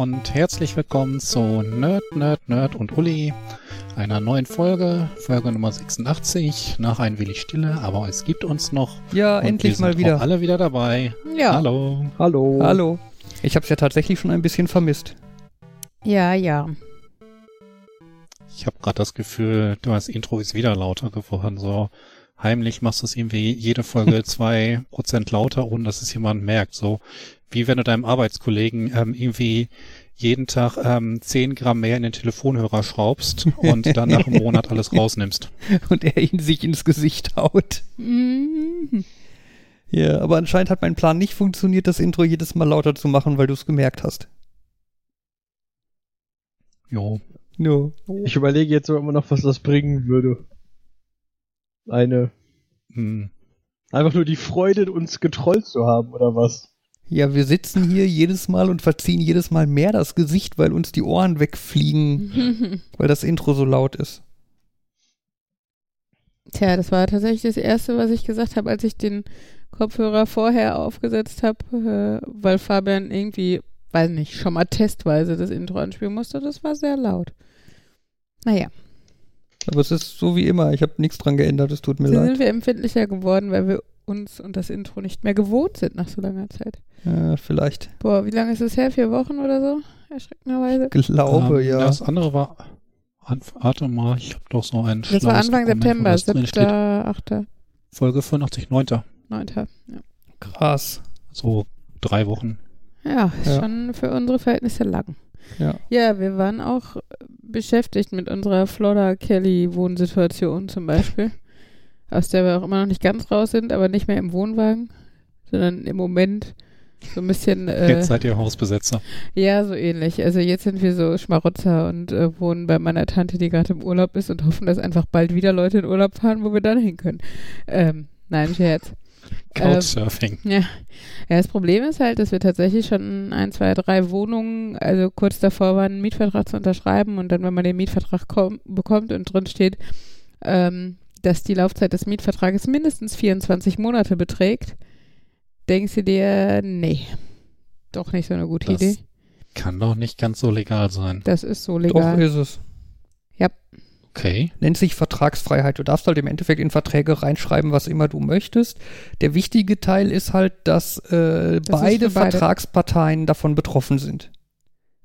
und herzlich willkommen zu Nerd, Nerd, Nerd und Uli, einer neuen Folge, Folge Nummer 86, nach ein wenig Stille, aber es gibt uns noch. Ja, und endlich wir sind mal wieder. Auch alle wieder dabei. Ja. Hallo. Hallo. Hallo. Ich habe es ja tatsächlich schon ein bisschen vermisst. Ja, ja. Ich habe gerade das Gefühl, das Intro ist wieder lauter geworden. So heimlich machst du es irgendwie jede Folge zwei Prozent lauter, ohne dass es jemand merkt. So wie wenn du deinem Arbeitskollegen ähm, irgendwie jeden Tag ähm, 10 Gramm mehr in den Telefonhörer schraubst und dann nach einem Monat alles rausnimmst. Und er ihn sich ins Gesicht haut. Mhm. Ja, aber anscheinend hat mein Plan nicht funktioniert, das Intro jedes Mal lauter zu machen, weil du es gemerkt hast. Jo. No. Ich überlege jetzt immer noch, was das bringen würde. Eine. Hm. Einfach nur die Freude, uns getrollt zu haben, oder was? Ja, wir sitzen hier jedes Mal und verziehen jedes Mal mehr das Gesicht, weil uns die Ohren wegfliegen, weil das Intro so laut ist. Tja, das war tatsächlich das Erste, was ich gesagt habe, als ich den Kopfhörer vorher aufgesetzt habe, äh, weil Fabian irgendwie, weiß nicht, schon mal testweise das Intro anspielen musste. Das war sehr laut. Naja, Aber es ist so wie immer, ich habe nichts dran geändert, es tut mir so leid. sind wir empfindlicher geworden, weil wir uns und das Intro nicht mehr gewohnt sind nach so langer Zeit. Ja, vielleicht. Boah, wie lange ist es her? Vier Wochen oder so? Erschreckenderweise. Glaube, Ähm, ja. Das andere war. Anf- Warte mal, ich habe doch so ein Das war Anfang Dokument, wo September, das drin 7., steht. 8., Folge 85, 9. 9. Ja. Krass. So drei Wochen. Ja, Ja. schon für unsere Verhältnisse lang. Ja. Ja, wir waren auch beschäftigt mit unserer Florida Kelly Wohnsituation zum Beispiel, aus der wir auch immer noch nicht ganz raus sind, aber nicht mehr im Wohnwagen, sondern im Moment so ein bisschen, äh, Jetzt seid ihr Hausbesetzer. ja, so ähnlich. Also jetzt sind wir so Schmarotzer und äh, wohnen bei meiner Tante, die gerade im Urlaub ist und hoffen, dass einfach bald wieder Leute in Urlaub fahren, wo wir dann hin können. Ähm, nein, Scherz. Couchsurfing. Ja. ja, das Problem ist halt, dass wir tatsächlich schon ein, zwei, drei Wohnungen, also kurz davor waren, einen Mietvertrag zu unterschreiben und dann, wenn man den Mietvertrag komm, bekommt und drin steht, ähm, dass die Laufzeit des Mietvertrages mindestens 24 Monate beträgt, denkst du dir, nee, doch nicht so eine gute Das Idee. Kann doch nicht ganz so legal sein. Das ist so Doch legal. ist es. Okay. Nennt sich Vertragsfreiheit. Du darfst halt im Endeffekt in Verträge reinschreiben, was immer du möchtest. Der wichtige Teil ist halt, dass äh, Das beide. Vertragsparteien davon betroffen sind.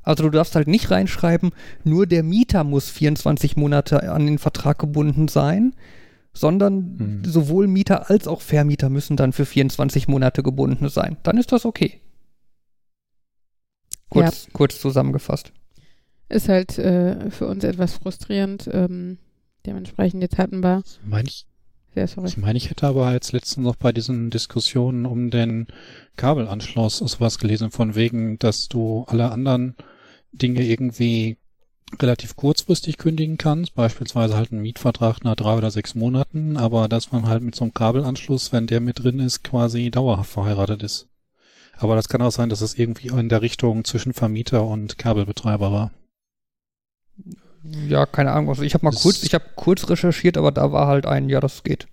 Also du darfst halt nicht reinschreiben, nur der Mieter muss 24 Monate an den Vertrag gebunden sein, sondern Hm. sowohl Mieter als auch Vermieter müssen dann für 24 Monate gebunden sein. Dann ist das okay. Kurz, kurz zusammengefasst. Ist halt äh, für uns etwas frustrierend. Ähm, dementsprechend, jetzt hatten wir, Ich meine, ich, sehr sorry. ich, mein, ich hätte aber jetzt letztens noch bei diesen Diskussionen um den Kabelanschluss sowas gelesen, von wegen, dass du alle anderen Dinge irgendwie relativ kurzfristig kündigen kannst, beispielsweise halt einen Mietvertrag nach drei oder sechs Monaten, aber dass man halt mit so einem Kabelanschluss, wenn der mit drin ist, quasi dauerhaft verheiratet ist. Aber das kann auch sein, dass es irgendwie in der Richtung zwischen Vermieter und Kabelbetreiber war. Ja, keine Ahnung. Also ich habe mal Das- kurz, ich habe kurz recherchiert, aber da war halt ein, ja, das geht.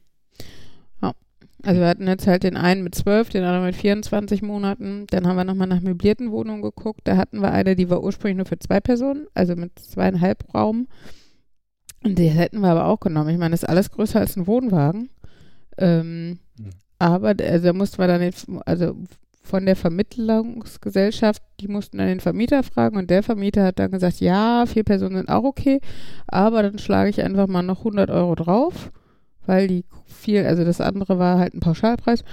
Also wir hatten jetzt halt den einen mit 12, den anderen mit 24 Monaten. Dann haben wir nochmal nach möblierten Wohnungen geguckt. Da hatten wir eine, die war ursprünglich nur für zwei Personen, also mit zweieinhalb Raum. Und die hätten wir aber auch genommen. Ich meine, das ist alles größer als ein Wohnwagen. Ähm, Hm. Aber also da mussten wir dann, den, also von der Vermittlungsgesellschaft, die mussten dann den Vermieter fragen und der Vermieter hat dann gesagt, ja, vier Personen sind auch okay, aber dann schlage ich einfach mal noch 100 Euro drauf, weil die viel, also das andere war halt ein Pauschalpreis.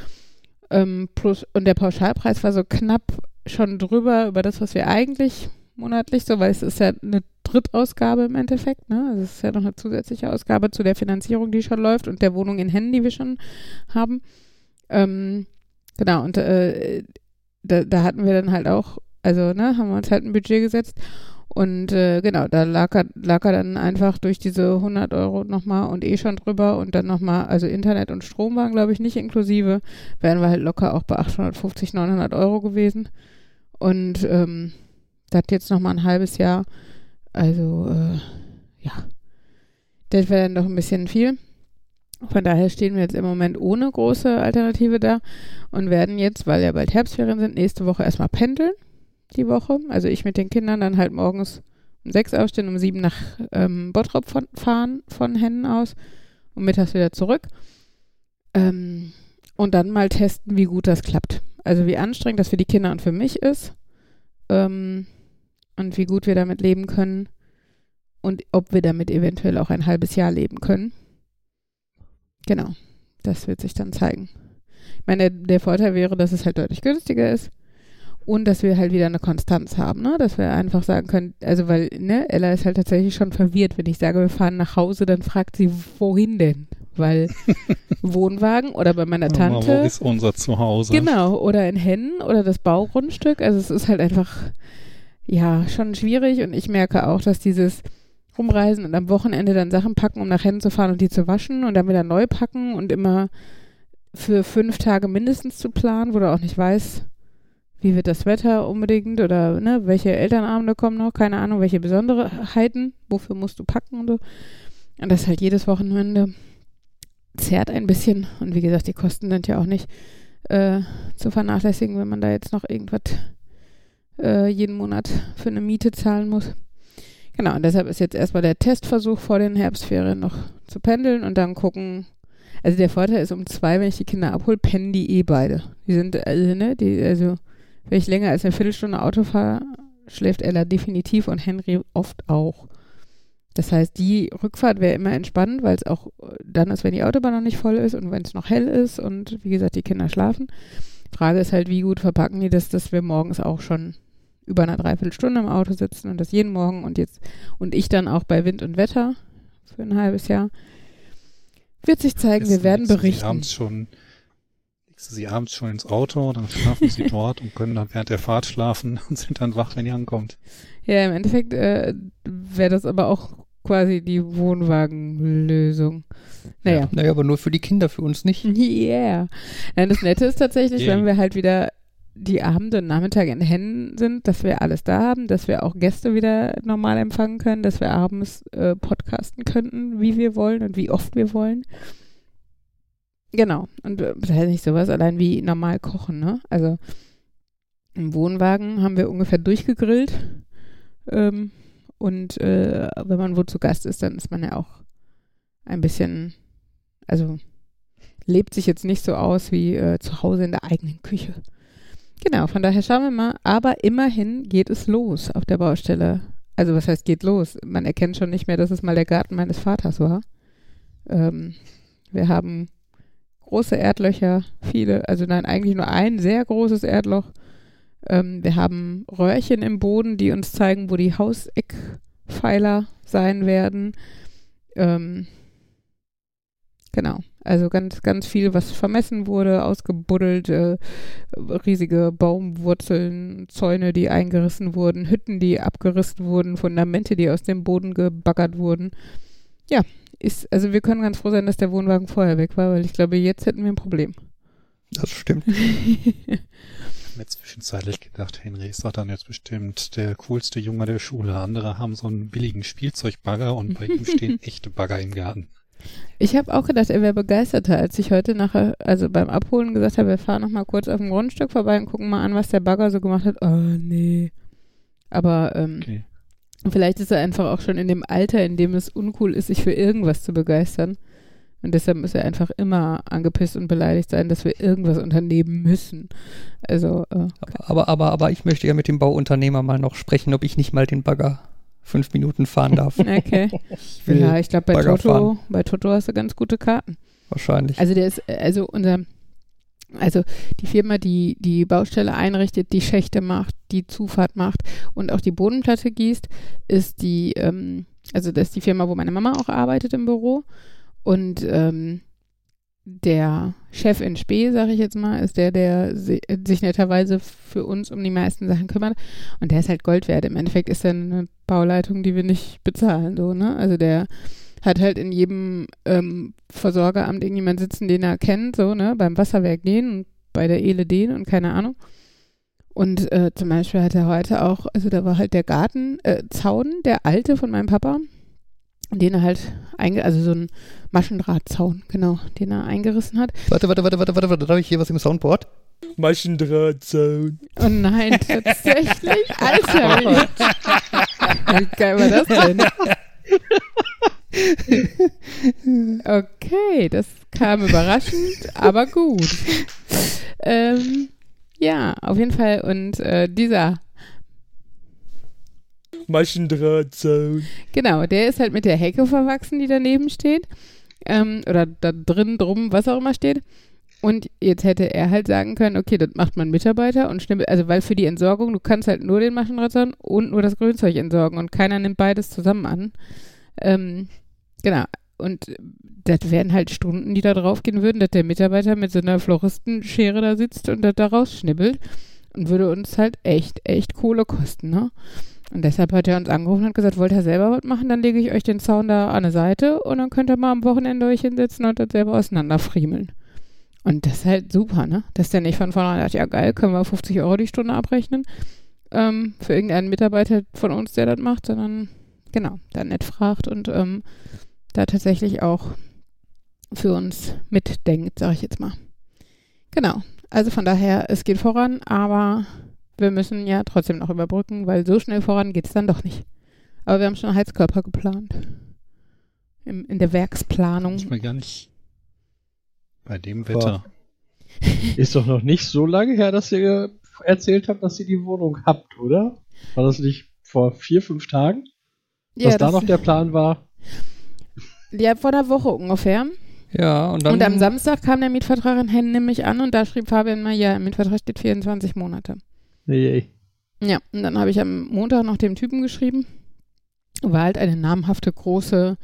Ähm, plus, und der Pauschalpreis war so knapp schon drüber über das, was wir eigentlich monatlich so, weil es ist ja eine Drittausgabe im Endeffekt, ne? Also es ist ja noch eine zusätzliche Ausgabe zu der Finanzierung, die schon läuft und der Wohnung in Händen, die wir schon haben. Ähm, genau, und äh, da, da hatten wir dann halt auch, also, ne, haben wir uns halt ein Budget gesetzt und äh, genau, da lag er, lag er dann einfach durch diese 100 Euro nochmal und eh schon drüber und dann nochmal, also Internet und Strom waren, glaube ich, nicht inklusive, wären wir halt locker auch bei 850, 900 Euro gewesen. Und ähm, das jetzt nochmal ein halbes Jahr, also äh, ja, das wäre dann doch ein bisschen viel. Von daher stehen wir jetzt im Moment ohne große Alternative da und werden jetzt, weil ja bald Herbstferien sind, nächste Woche erstmal pendeln. Die Woche. Also ich mit den Kindern dann halt morgens um sechs aufstehen, um sieben nach ähm, Bottrop von, fahren von Hennen aus und mittags wieder zurück. Ähm, und dann mal testen, wie gut das klappt. Also wie anstrengend das für die Kinder und für mich ist. Ähm, und wie gut wir damit leben können. Und ob wir damit eventuell auch ein halbes Jahr leben können. Genau. Das wird sich dann zeigen. Ich meine, der, der Vorteil wäre, dass es halt deutlich günstiger ist und dass wir halt wieder eine Konstanz haben, ne? Dass wir einfach sagen können, also weil, ne, Ella ist halt tatsächlich schon verwirrt, wenn ich sage, wir fahren nach Hause, dann fragt sie, wohin denn? Weil Wohnwagen oder bei meiner Tante. Wo ist unser Zuhause? Genau, oder in Hennen oder das Baugrundstück. Also es ist halt einfach, ja, schon schwierig und ich merke auch, dass dieses Rumreisen und am Wochenende dann Sachen packen, um nach Hennen zu fahren und die zu waschen und dann wieder neu packen und immer für fünf Tage mindestens zu planen, wo du auch nicht weißt, wie wird das Wetter unbedingt oder ne, welche Elternabende kommen noch, keine Ahnung, welche Besonderheiten, wofür musst du packen und so. Und das halt jedes Wochenende zerrt ein bisschen und wie gesagt, die Kosten sind ja auch nicht äh, zu vernachlässigen, wenn man da jetzt noch irgendwas äh, jeden Monat für eine Miete zahlen muss. Genau, und deshalb ist jetzt erstmal der Testversuch vor den Herbstferien noch zu pendeln und dann gucken. Also der Vorteil ist, um zwei, wenn ich die Kinder abhole, pennen die eh beide. Die sind, also, ne, die, also, wenn ich länger als eine Viertelstunde Auto fahre, schläft Ella definitiv und Henry oft auch. Das heißt, die Rückfahrt wäre immer entspannt, weil es auch dann ist, wenn die Autobahn noch nicht voll ist und wenn es noch hell ist und wie gesagt, die Kinder schlafen. Frage ist halt, wie gut verpacken die das, dass wir morgens auch schon über eine Dreiviertelstunde im Auto sitzen und das jeden Morgen und jetzt und ich dann auch bei Wind und Wetter für ein halbes Jahr. Wird sich zeigen, wir werden berichten. abends schon, legst du sie abends schon ins Auto, dann schlafen sie dort und können dann während der Fahrt schlafen und sind dann wach, wenn ihr ankommt. Ja, im Endeffekt äh, wäre das aber auch quasi die Wohnwagenlösung. Naja. Naja, aber nur für die Kinder, für uns nicht. Yeah. Nein, das Nette ist tatsächlich, Yay. wenn wir halt wieder die Abende und Nachmittage in Hennen sind, dass wir alles da haben, dass wir auch Gäste wieder normal empfangen können, dass wir abends äh, podcasten könnten, wie wir wollen und wie oft wir wollen. Genau. Und äh, das heißt nicht sowas allein wie normal kochen, ne? Also im Wohnwagen haben wir ungefähr durchgegrillt. Ähm, und äh, wenn man wo zu Gast ist, dann ist man ja auch ein bisschen, also lebt sich jetzt nicht so aus wie äh, zu Hause in der eigenen Küche. Genau, von daher schauen wir mal. Aber immerhin geht es los auf der Baustelle. Also was heißt geht los? Man erkennt schon nicht mehr, dass es mal der Garten meines Vaters war. Ähm, wir haben große Erdlöcher, viele, also nein, eigentlich nur ein sehr großes Erdloch. Ähm, wir haben Röhrchen im Boden, die uns zeigen, wo die Hauseckpfeiler sein werden. Ähm, genau. Also ganz, ganz viel, was vermessen wurde, ausgebuddelt, äh, riesige Baumwurzeln, Zäune, die eingerissen wurden, Hütten, die abgerissen wurden, Fundamente, die aus dem Boden gebaggert wurden. Ja, ist, also wir können ganz froh sein, dass der Wohnwagen vorher weg war, weil ich glaube, jetzt hätten wir ein Problem. Das stimmt. Ich habe mir zwischenzeitlich gedacht, Henry ist doch dann jetzt bestimmt der coolste Junge der Schule. Andere haben so einen billigen Spielzeugbagger und bei ihm stehen echte Bagger im Garten. Ich habe auch gedacht, er wäre begeisterter, als ich heute nachher, also beim Abholen gesagt habe, wir fahren noch mal kurz auf dem Grundstück vorbei und gucken mal an, was der Bagger so gemacht hat. Oh, nee. Aber ähm, Okay. Vielleicht ist er einfach auch schon in dem Alter, in dem es uncool ist, sich für irgendwas zu begeistern. Und deshalb muss er einfach immer angepisst und beleidigt sein, dass wir irgendwas unternehmen müssen. Also, äh, Aber, aber, aber, aber ich möchte ja mit dem Bauunternehmer mal noch sprechen, ob ich nicht mal den Bagger fünf Minuten fahren darf. okay. Ich ja, ich glaube, bei Bagger Toto, fahren. bei Toto hast du ganz gute Karten. wahrscheinlich. Also der ist, äh, also unser, also die Firma, die die Baustelle einrichtet, die Schächte macht, die Zufahrt macht und auch die Bodenplatte gießt, ist die, ähm, also das ist die Firma, wo meine Mama auch arbeitet im Büro. Und ähm, der Chef in Spee, sage ich jetzt mal, ist der, der si sich netterweise für uns um die meisten Sachen kümmert. Und der ist halt Gold wert. Im Endeffekt ist er eine Bauleitung, die wir nicht bezahlen, so, ne? Also der hat halt in jedem ähm, Versorgeramt irgendjemand sitzen, den er kennt, so, ne? Beim Wasserwerk den und bei der Ele den und keine Ahnung. Und äh, zum Beispiel hat er heute auch, also da war halt der Garten, äh, Zaun, der alte von meinem Papa, den er halt, einge also so ein Maschendrahtzaun, genau, den er eingerissen hat. Warte, warte, warte, warte, warte, warte, da habe ich hier was im Soundboard. Maschendrahtzaun. Oh nein, tatsächlich? Alter, wie, wie geil war das denn? Okay, das kam überraschend, aber gut. Ähm, ja, auf jeden Fall. Und äh, dieser, Maschendrahtzaun. genau, der ist halt mit der Hecke verwachsen, die daneben steht. Ähm, oder da drin, drum, was auch immer steht. Und jetzt hätte er halt sagen können, okay, das macht mein Mitarbeiter und schnippelt, also weil für die Entsorgung, du kannst halt nur den Maschendrahtzaun und nur das Grünzeug entsorgen und keiner nimmt beides zusammen an. Ähm, genau. Und das wären halt Stunden, die da drauf gehen würden, dass der Mitarbeiter mit so einer Floristenschere da sitzt und das da rausschnibbelt. Und würde uns halt echt, echt Kohle kosten, ne? Und deshalb hat er uns angerufen und gesagt, wollt ihr selber was machen, dann lege ich euch den Zaun da an eine Seite und dann könnt ihr mal am Wochenende euch hinsetzen und das selber auseinanderfriemeln. Und das ist halt super, ne? Dass der nicht von vornherein sagt, ja geil, können wir 50 Euro die Stunde abrechnen ähm, für irgendeinen Mitarbeiter von uns, der das macht, sondern genau, da nett fragt und ähm, da tatsächlich auch für uns mitdenkt, sage ich jetzt mal. Genau, also von daher, es geht voran, aber wir müssen ja trotzdem noch überbrücken, weil so schnell voran geht es dann doch nicht. Aber wir haben schon einen Heizkörper geplant. Im, in der Werksplanung. Ich mir gar nicht bei dem Wetter. Ist doch noch nicht so lange her, dass ihr erzählt habt, dass ihr die Wohnung habt, oder? War das nicht vor vier, fünf Tagen? Was da noch der Plan war? Ja, vor einer Woche ungefähr. Ja, und dann. und am Samstag kam der Mietvertrag in Hennen nämlich an und da schrieb Fabian mal, ja, im Mietvertrag steht 24 Monate. Nee, Ja, und dann habe ich am Montag noch dem Typen geschrieben. War halt eine namhafte große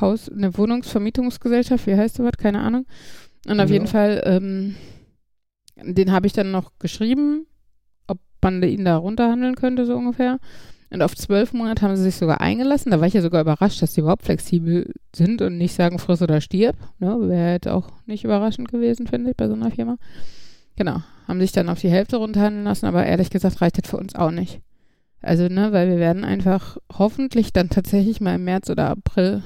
Haus-, eine Wohnungsvermietungsgesellschaft, wie heißt sowas? Keine Ahnung. Und auf Ja. jeden Fall, ähm, den habe ich dann noch geschrieben, ob man ihn da runterhandeln könnte, so ungefähr. Und auf zwölf Monate haben sie sich sogar eingelassen. Da war ich ja sogar überrascht, dass die überhaupt flexibel sind und nicht sagen, friss oder stirb. Ne? Wäre halt auch nicht überraschend gewesen, finde ich, bei so einer Firma. Genau. Haben sich dann auf die Hälfte runterhandeln lassen, aber ehrlich gesagt reicht das für uns auch nicht. Also, ne, weil wir werden einfach hoffentlich dann tatsächlich mal im März oder April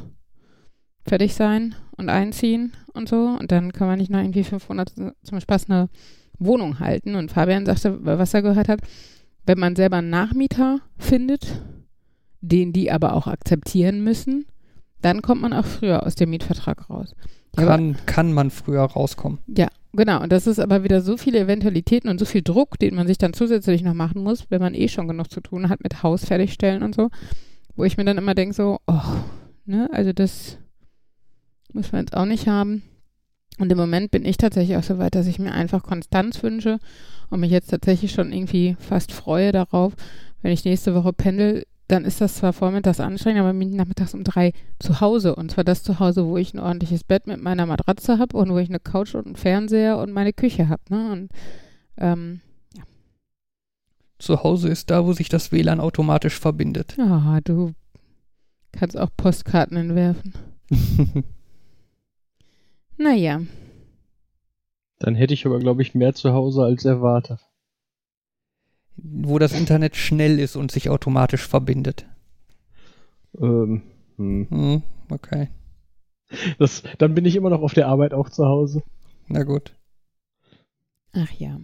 fertig sein und einziehen und so. Und dann kann man nicht noch irgendwie 500 zum Spaß eine Wohnung halten. Und Fabian sagte, was er gehört hat, wenn man selber einen Nachmieter findet, den die aber auch akzeptieren müssen, dann kommt man auch früher aus dem Mietvertrag raus. Ja, aber- kann, kann man früher rauskommen. ja, genau. Und das ist aber wieder so viele Eventualitäten und so viel Druck, den man sich dann zusätzlich noch machen muss, wenn man eh schon genug zu tun hat mit Haus fertigstellen und so, wo ich mir dann immer denke so, oh, ne, also das muss man jetzt auch nicht haben. Und im Moment bin ich tatsächlich auch so weit, dass ich mir einfach Konstanz wünsche und mich jetzt tatsächlich schon irgendwie fast freue darauf, wenn ich nächste Woche pendel, dann ist das zwar vormittags anstrengend, aber bin ich nachmittags um drei zu Hause. Und zwar das zu Hause, wo ich ein ordentliches Bett mit meiner Matratze habe und wo ich eine Couch und einen Fernseher und meine Küche habe. Ne? Und ähm, Zu Hause ist da, wo sich das WLAN automatisch verbindet. ja, du kannst auch Postkarten entwerfen. Naja, Dann hätte ich aber, glaube ich, mehr zu Hause als erwartet. wo das Internet schnell ist und sich automatisch verbindet. Ähm, hm. Hm, okay. das, dann bin ich immer noch auf der Arbeit auch zu Hause. Na gut. ach ja.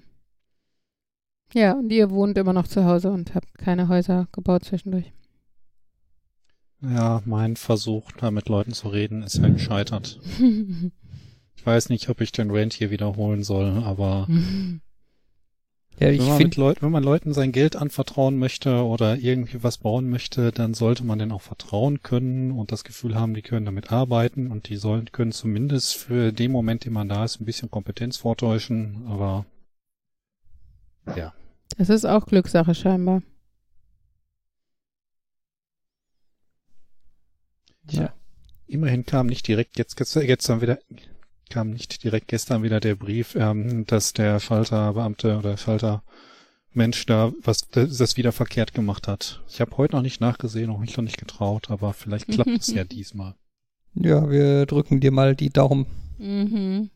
Ja, und ihr wohnt immer noch zu Hause und habt keine Häuser gebaut zwischendurch. Ja, mein Versuch, da mit Leuten zu reden, ist ja gescheitert. Ich weiß nicht, ob ich den Rant hier wiederholen soll, aber Ja, ich wenn, man Leut wenn man Leuten sein Geld anvertrauen möchte oder irgendwie was bauen möchte, dann sollte man denen auch vertrauen können und das Gefühl haben, die können damit arbeiten und die sollen, können zumindest für den Moment, den man da ist, ein bisschen Kompetenz vortäuschen, aber ja. Das ist auch Glückssache scheinbar. ja. Immerhin kam nicht direkt jetzt, gestern, gestern wieder, kam nicht direkt gestern wieder der Brief, ähm, dass der Falterbeamte oder Falter Mensch da was das wieder verkehrt gemacht hat. Ich habe heute noch nicht nachgesehen und mich noch nicht getraut, aber vielleicht klappt es ja diesmal. ja, wir drücken dir mal die Daumen. Mhm.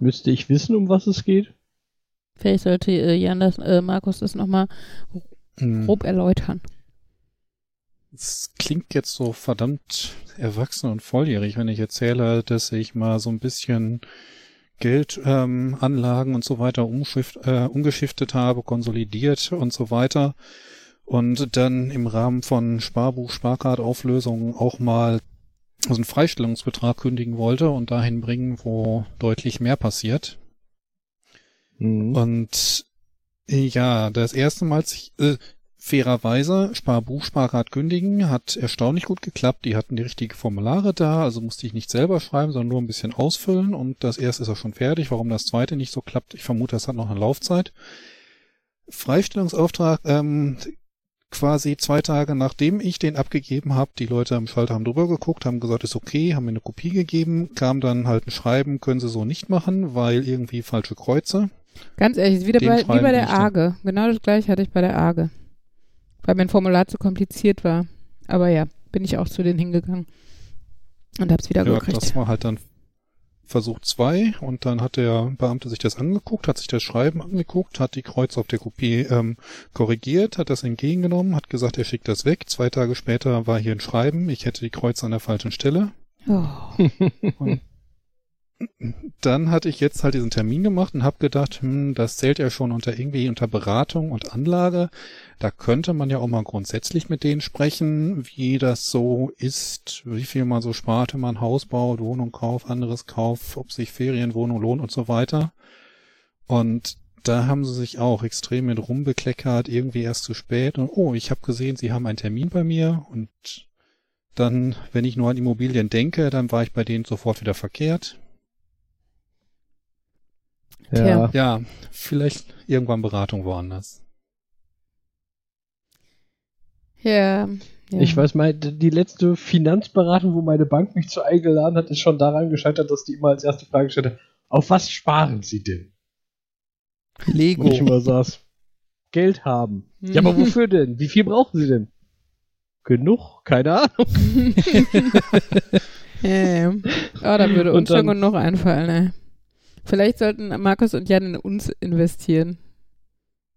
Müsste ich wissen, um was es geht? Vielleicht sollte äh, Jan das, äh, Markus das nochmal Hm. grob erläutern. Es klingt jetzt so verdammt erwachsen und volljährig, wenn ich erzähle, dass ich mal so ein bisschen Geldanlagen ähm, Anlagen und so weiter umschift, äh, umgeschiftet habe, konsolidiert und so weiter. Und dann im Rahmen von Sparbuch, Sparkartauflösungen auch mal so einen Freistellungsbetrag kündigen wollte und dahin bringen, wo deutlich mehr passiert. Mhm. Und ja, das erste Mal, als ich, äh, fairerweise Sparbuch, Sparkart kündigen, hat erstaunlich gut geklappt. Die hatten die richtigen Formulare da, also musste ich nicht selber schreiben, sondern nur ein bisschen ausfüllen und das erste ist auch schon fertig. Warum das zweite nicht so klappt, ich vermute, das hat noch eine Laufzeit. Freistellungsauftrag, ähm, quasi zwei Tage nachdem ich den abgegeben habe, die Leute am Schalter haben drüber geguckt, haben gesagt, ist okay, haben mir eine Kopie gegeben, kam dann halt ein Schreiben, können sie so nicht machen, weil irgendwie falsche Kreuze. Ganz ehrlich, wieder bei, wie bei der Arge. Genau das gleiche hatte ich bei der Arge weil mein Formular zu kompliziert war. Aber ja, bin ich auch zu denen hingegangen und hab's wieder ja, gekriegt. Das war halt dann Versuch zwei und dann hat der Beamte sich das angeguckt, hat sich das Schreiben angeguckt, hat die Kreuz auf der Kopie ähm, korrigiert, hat das entgegengenommen, hat gesagt, er schickt das weg. Zwei Tage später war hier ein Schreiben, ich hätte die Kreuz an der falschen Stelle. Oh. und dann hatte ich jetzt halt diesen Termin gemacht und habe gedacht, hm, das zählt ja schon unter irgendwie unter Beratung und Anlage. Da könnte man ja auch mal grundsätzlich mit denen sprechen, wie das so ist, wie viel man so spart, wenn man Haus baut, Wohnung kauft, anderes kauft, ob sich Ferienwohnung lohnt und so weiter. Und da haben sie sich auch extrem mit rumbekleckert, irgendwie erst zu spät. Und oh, ich habe gesehen, sie haben einen Termin bei mir und dann, wenn ich nur an Immobilien denke, dann war ich bei denen sofort wieder verkehrt. Ja. ja, vielleicht irgendwann Beratung woanders. Ja, ja. Ich weiß mal, die letzte Finanzberatung, wo meine Bank mich zu eingeladen hat, ist schon daran gescheitert, dass die immer als erste Frage gestellt hat, auf was sparen sie denn? Lego. Und ich immer saß, Geld haben. Ja, aber wofür denn? Wie viel brauchen sie denn? Genug? Keine Ahnung. ja, ja. Oh, da würde uns schon genug einfallen, ey. Vielleicht sollten Markus und Jan in uns investieren.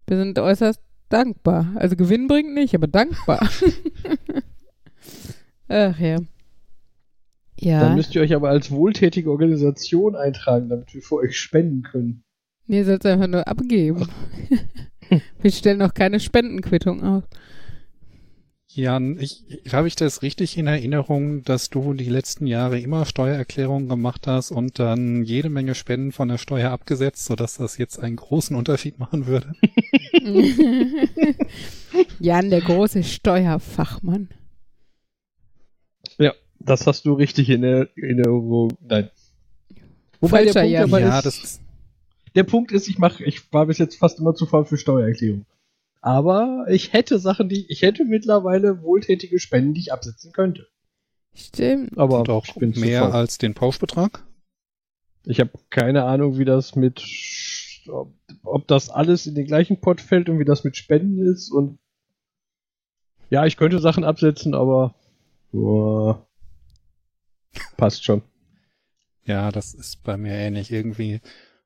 Wir sind äußerst dankbar. Also Gewinn bringt nicht, aber dankbar. Ach ja. Ja. Dann müsst ihr euch aber als wohltätige Organisation eintragen, damit wir für euch spenden können. Nee, ihr sollt es einfach nur abgeben. wir stellen noch keine Spendenquittung aus. Jan, ich, habe ich das richtig in Erinnerung, dass du die letzten Jahre immer Steuererklärungen gemacht hast und dann jede Menge Spenden von der Steuer abgesetzt, sodass das jetzt einen großen Unterschied machen würde? Jan, der große Steuerfachmann. Ja, das hast du richtig in Erinnerung. Nein. Wobei Falscher der Punkt Jan. ja, ist, das ist, der Punkt ist, ich mache, ich war bis jetzt fast immer zu faul für Steuererklärung. Aber ich hätte Sachen, die ich hätte mittlerweile wohltätige Spenden, die ich absetzen könnte. Stimmt. Aber Und auch mehr als den Pauschbetrag? Ich habe keine Ahnung, wie das mit ob, ob das alles in den gleichen Pot fällt und wie das mit Spenden ist und ja, ich könnte Sachen absetzen, aber boah, passt schon. Ja, das ist bei mir ähnlich. Irgendwie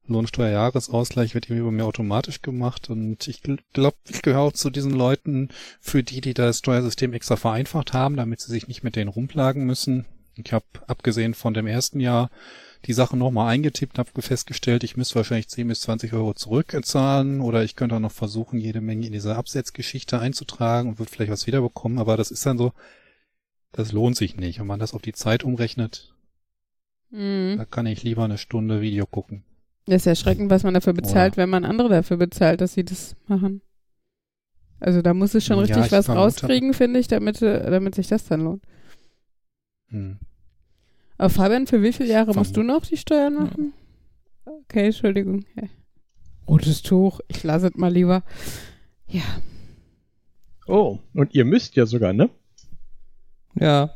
Lohnsteuerjahresausgleich wird irgendwie bei mir automatisch gemacht und ich glaube, ich gehöre auch zu diesen Leuten, für die, die das Steuersystem extra vereinfacht haben, damit sie sich nicht mit denen rumplagen müssen. Ich habe abgesehen von dem ersten Jahr die Sache nochmal eingetippt, habe festgestellt, ich müsste wahrscheinlich 10 bis 20 Euro zurückzahlen oder ich könnte auch noch versuchen, jede Menge in diese Absetzgeschichte einzutragen und würde vielleicht was wiederbekommen, aber das ist dann so, das lohnt sich nicht. Wenn man das auf die Zeit umrechnet, mhm. da kann ich lieber eine Stunde Video gucken. Das ist erschreckend, was man dafür bezahlt, Oder? wenn man andere dafür bezahlt, dass sie das machen. Also da muss es schon richtig ja, was rauskriegen, finde ich, damit, damit sich das dann lohnt. Hm. Aber Fabian, für wie viele Jahre musst du noch die Steuern machen? Ja. Okay, Entschuldigung. Ja. Rotes Tuch, ich lasse es mal lieber. Ja. Oh, und ihr müsst ja sogar, ne? Ja.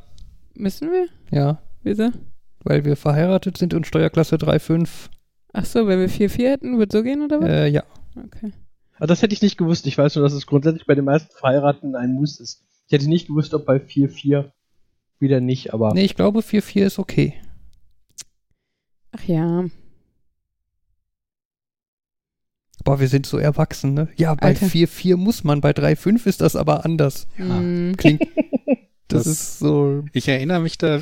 Müssen wir? Ja. Wieso? Weil wir verheiratet sind und Steuerklasse 3,5 Ach so, wenn wir 4-4 hätten, würde so gehen oder was? Äh, ja. Okay. Aber das hätte ich nicht gewusst. Ich weiß nur, dass es grundsätzlich bei den meisten Verheirateten ein Muss ist. Ich hätte nicht gewusst, ob bei 4-4 wieder nicht, aber. Nee, ich glaube 4-4 ist okay. Ach ja. Boah, wir sind so erwachsen, ne? Ja, bei 4-4 muss man, bei 3-5 ist das aber anders. Ja. Mm. Klingt. Das, das, ist so. Ich erinnere mich da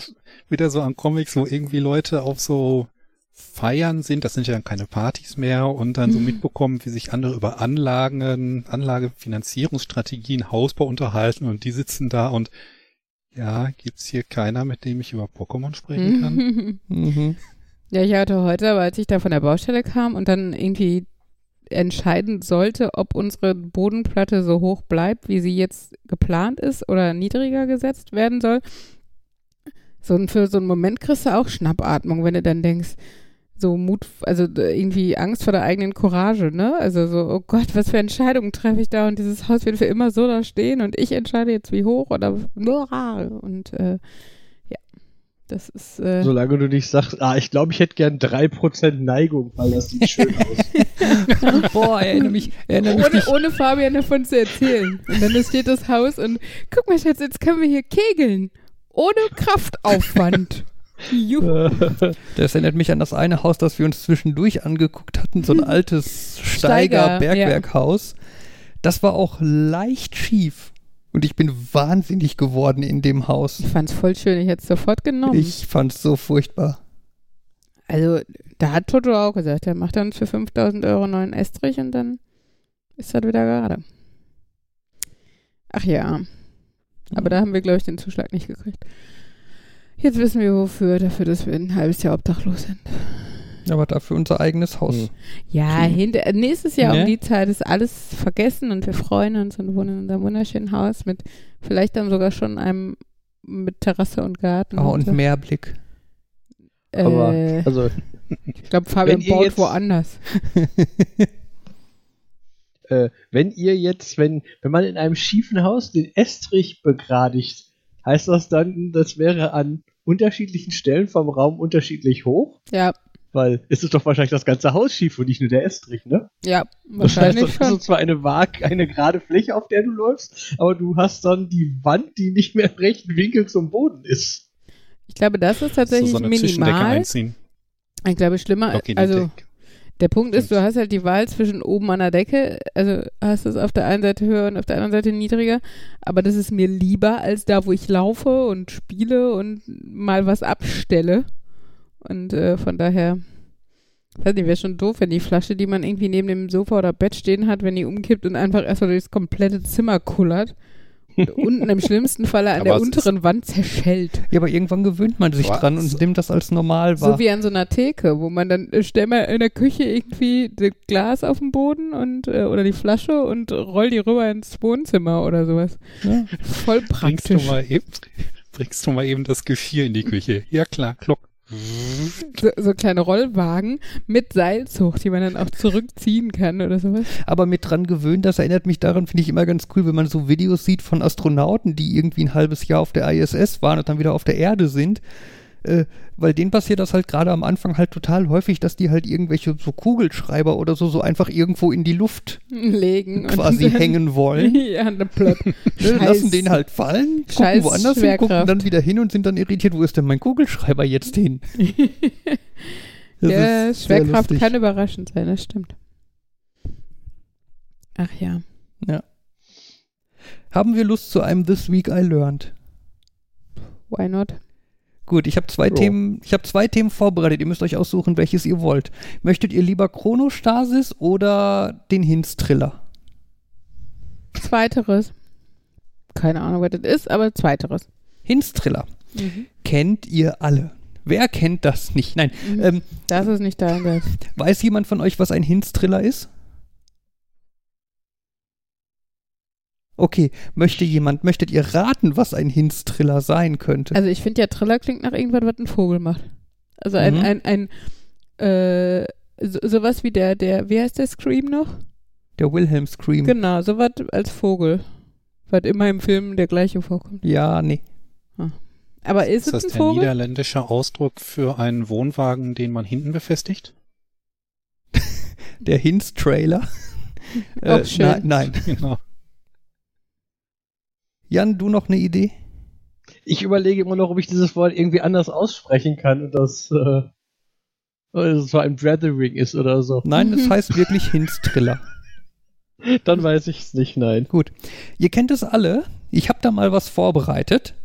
wieder so an Comics, wo irgendwie Leute auf so Feiern sind, das sind ja dann keine Partys mehr und dann so mhm. mitbekommen, wie sich andere über Anlagen, Anlagefinanzierungsstrategien, Hausbau unterhalten und die sitzen da und ja, gibt's hier keiner, mit dem ich über Pokémon sprechen kann? mhm. Ja, ich hatte heute, aber als ich da von der Baustelle kam und dann irgendwie entscheiden sollte, ob unsere Bodenplatte so hoch bleibt, wie sie jetzt geplant ist oder niedriger gesetzt werden soll. So für so einen Moment kriegst du auch Schnappatmung, wenn du dann denkst, so Mut, also irgendwie Angst vor der eigenen Courage, ne? Also so, oh Gott, was für Entscheidungen treffe ich da und dieses Haus wird für immer so da stehen und ich entscheide jetzt wie hoch oder und äh, das ist. Äh Solange du nicht sagst, ah, ich glaube, ich hätte gern 3% Neigung, weil das sieht schön aus. Boah, erinnere mich. Erinnere mich ohne, ohne Fabian davon zu erzählen. Und dann steht das Haus und guck mal, Schatz, jetzt können wir hier kegeln. Ohne Kraftaufwand. Juhu. Das erinnert mich an das eine Haus, das wir uns zwischendurch angeguckt hatten, so ein altes Steiger-Bergwerkhaus. Ja. Das war auch leicht schief. Und ich bin wahnsinnig geworden in dem Haus. Ich fand's voll schön, ich hätte es sofort genommen. Ich fand's so furchtbar. Also, da hat Toto auch gesagt, er macht dann für 5000 Euro neuen Estrich und dann ist das wieder gerade. Ach ja. Aber da haben wir, glaube ich, den Zuschlag nicht gekriegt. Jetzt wissen wir wofür, dafür, dass wir ein halbes Jahr obdachlos sind. Aber dafür unser eigenes Haus. Hm. Ja, hinter, äh, nächstes Jahr ne? um die Zeit ist alles vergessen und wir freuen uns und wohnen in unserem wunderschönen Haus mit vielleicht dann sogar schon einem mit Terrasse und Garten. Oh, und, und Meerblick. Äh, Aber, also, ich glaube, Fabian baut jetzt, woanders. äh, wenn ihr jetzt, wenn, wenn man in einem schiefen Haus den Estrich begradigt, heißt das dann, das wäre an unterschiedlichen Stellen vom Raum unterschiedlich hoch? Ja. Weil es ist doch wahrscheinlich das ganze Haus schief und nicht nur der Estrich, ne? Ja, wahrscheinlich das heißt, schon. ist zwar eine Waag, eine gerade Fläche, auf der du läufst, aber du hast dann die Wand, die nicht mehr im rechten Winkel zum Boden ist. Ich glaube, das ist tatsächlich so, so minimal. Ich glaube, schlimmer, okay, also der Punkt ist, du hast halt die Wahl zwischen oben an der Decke, also hast es auf der einen Seite höher und auf der anderen Seite niedriger, aber das ist mir lieber als da, wo ich laufe und spiele und mal was abstelle. Und äh, von daher, weiß nicht, wäre schon doof, wenn die Flasche, die man irgendwie neben dem Sofa oder Bett stehen hat, wenn die umkippt und einfach erstmal durchs komplette Zimmer kullert. Und unten im schlimmsten Falle an aber der unteren Wand zerschellt. Ja, aber irgendwann gewöhnt man sich dran und nimmt das als normal wahr. So wie an so einer Theke, wo man dann, äh, stell mal in der Küche irgendwie das Glas auf den Boden und, äh, oder die Flasche und roll die rüber ins Wohnzimmer oder sowas. Ja. Voll praktisch. Bringst du, mal eben, bringst du mal eben das Geschirr in die Küche. Ja klar, klock. So, so, kleine Rollwagen mit Seilzug, die man dann auch zurückziehen kann oder sowas. Aber mit dran gewöhnt, das erinnert mich daran, finde ich immer ganz cool, wenn man so Videos sieht von Astronauten, die irgendwie ein halbes Jahr auf der ISS waren und dann wieder auf der Erde sind äh, weil denen passiert das halt gerade am Anfang halt total häufig, dass die halt irgendwelche so Kugelschreiber oder so so einfach irgendwo in die Luft legen quasi hängen wollen. ja, ne Plöpp. Lassen den halt fallen, gucken Scheiß woanders hin, gucken dann wieder hin und sind dann irritiert, wo ist denn mein Kugelschreiber jetzt hin? ja, Schwerkraft kann überraschend sein, das stimmt. Ach ja. Ja. Haben wir Lust zu einem This Week I Learned? Why not? Gut, ich habe zwei oh. Themen, ich habe zwei Themen vorbereitet. Ihr müsst euch aussuchen, welches ihr wollt. Möchtet ihr lieber Chronostasis oder den Hinz-Triller? Zweiteres. Keine Ahnung, was das ist, aber zweiteres. Hinz-Triller. Mhm. Kennt ihr alle? Wer kennt das nicht? Nein. Mhm. Ähm, das ist nicht dein. Weiß jemand von euch, was ein Hinz-Triller ist? Okay, möchte jemand, möchtet ihr raten, was ein Hinz-Triller sein könnte? Also ich finde ja, Triller klingt nach irgendwas, was ein Vogel macht. Also ein, mhm. ein, ein, äh, so, sowas wie der, der, wie heißt der Scream noch? Der Wilhelm Scream. Genau, sowas als Vogel. Was immer im Film der gleiche vorkommt. Ja, nee. Ah. Aber ist, ist es das ein Vogel? der niederländische Ausdruck für einen Wohnwagen, den man hinten befestigt? der Hinz-Trailer? äh. Nein, nein. Genau. Jan, du noch eine Idee? Ich überlege immer noch, ob ich dieses Wort irgendwie anders aussprechen kann und das, äh, das so ein Breathering ist oder so. Nein, es heißt wirklich Hinstriller. Dann weiß ich es nicht, nein. Gut. Ihr kennt es alle. Ich habe da mal was vorbereitet.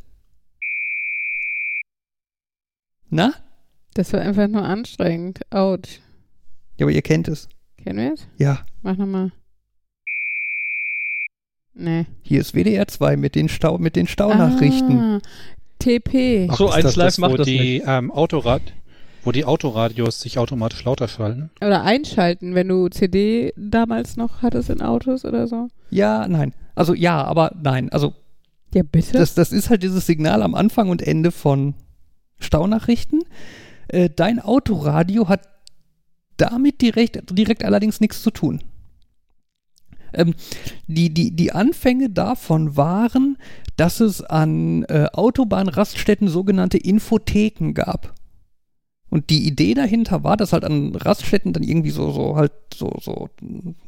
Na? Das war einfach nur anstrengend. Autsch. Ja, aber ihr kennt es. Kennen wir es? Ja. Mach nochmal. Nee. Hier ist WDR 2 mit den, Stau, mit den Staunachrichten. Ah, TP. Ach, so, eins live macht das die, ähm, Autorad, wo die Autoradios sich automatisch lauter schalten. Oder einschalten, wenn du CD damals noch hattest in Autos oder so. Ja, nein. Also ja, aber nein. Also ja, bitte. Das, das ist halt dieses Signal am Anfang und Ende von Staunachrichten. Äh, dein Autoradio hat damit direkt, direkt allerdings nichts zu tun. Ähm, die, die, die Anfänge davon waren, dass es an äh, Autobahnraststätten sogenannte Infotheken gab. Und die Idee dahinter war, dass halt an Raststätten dann irgendwie so, so halt so, so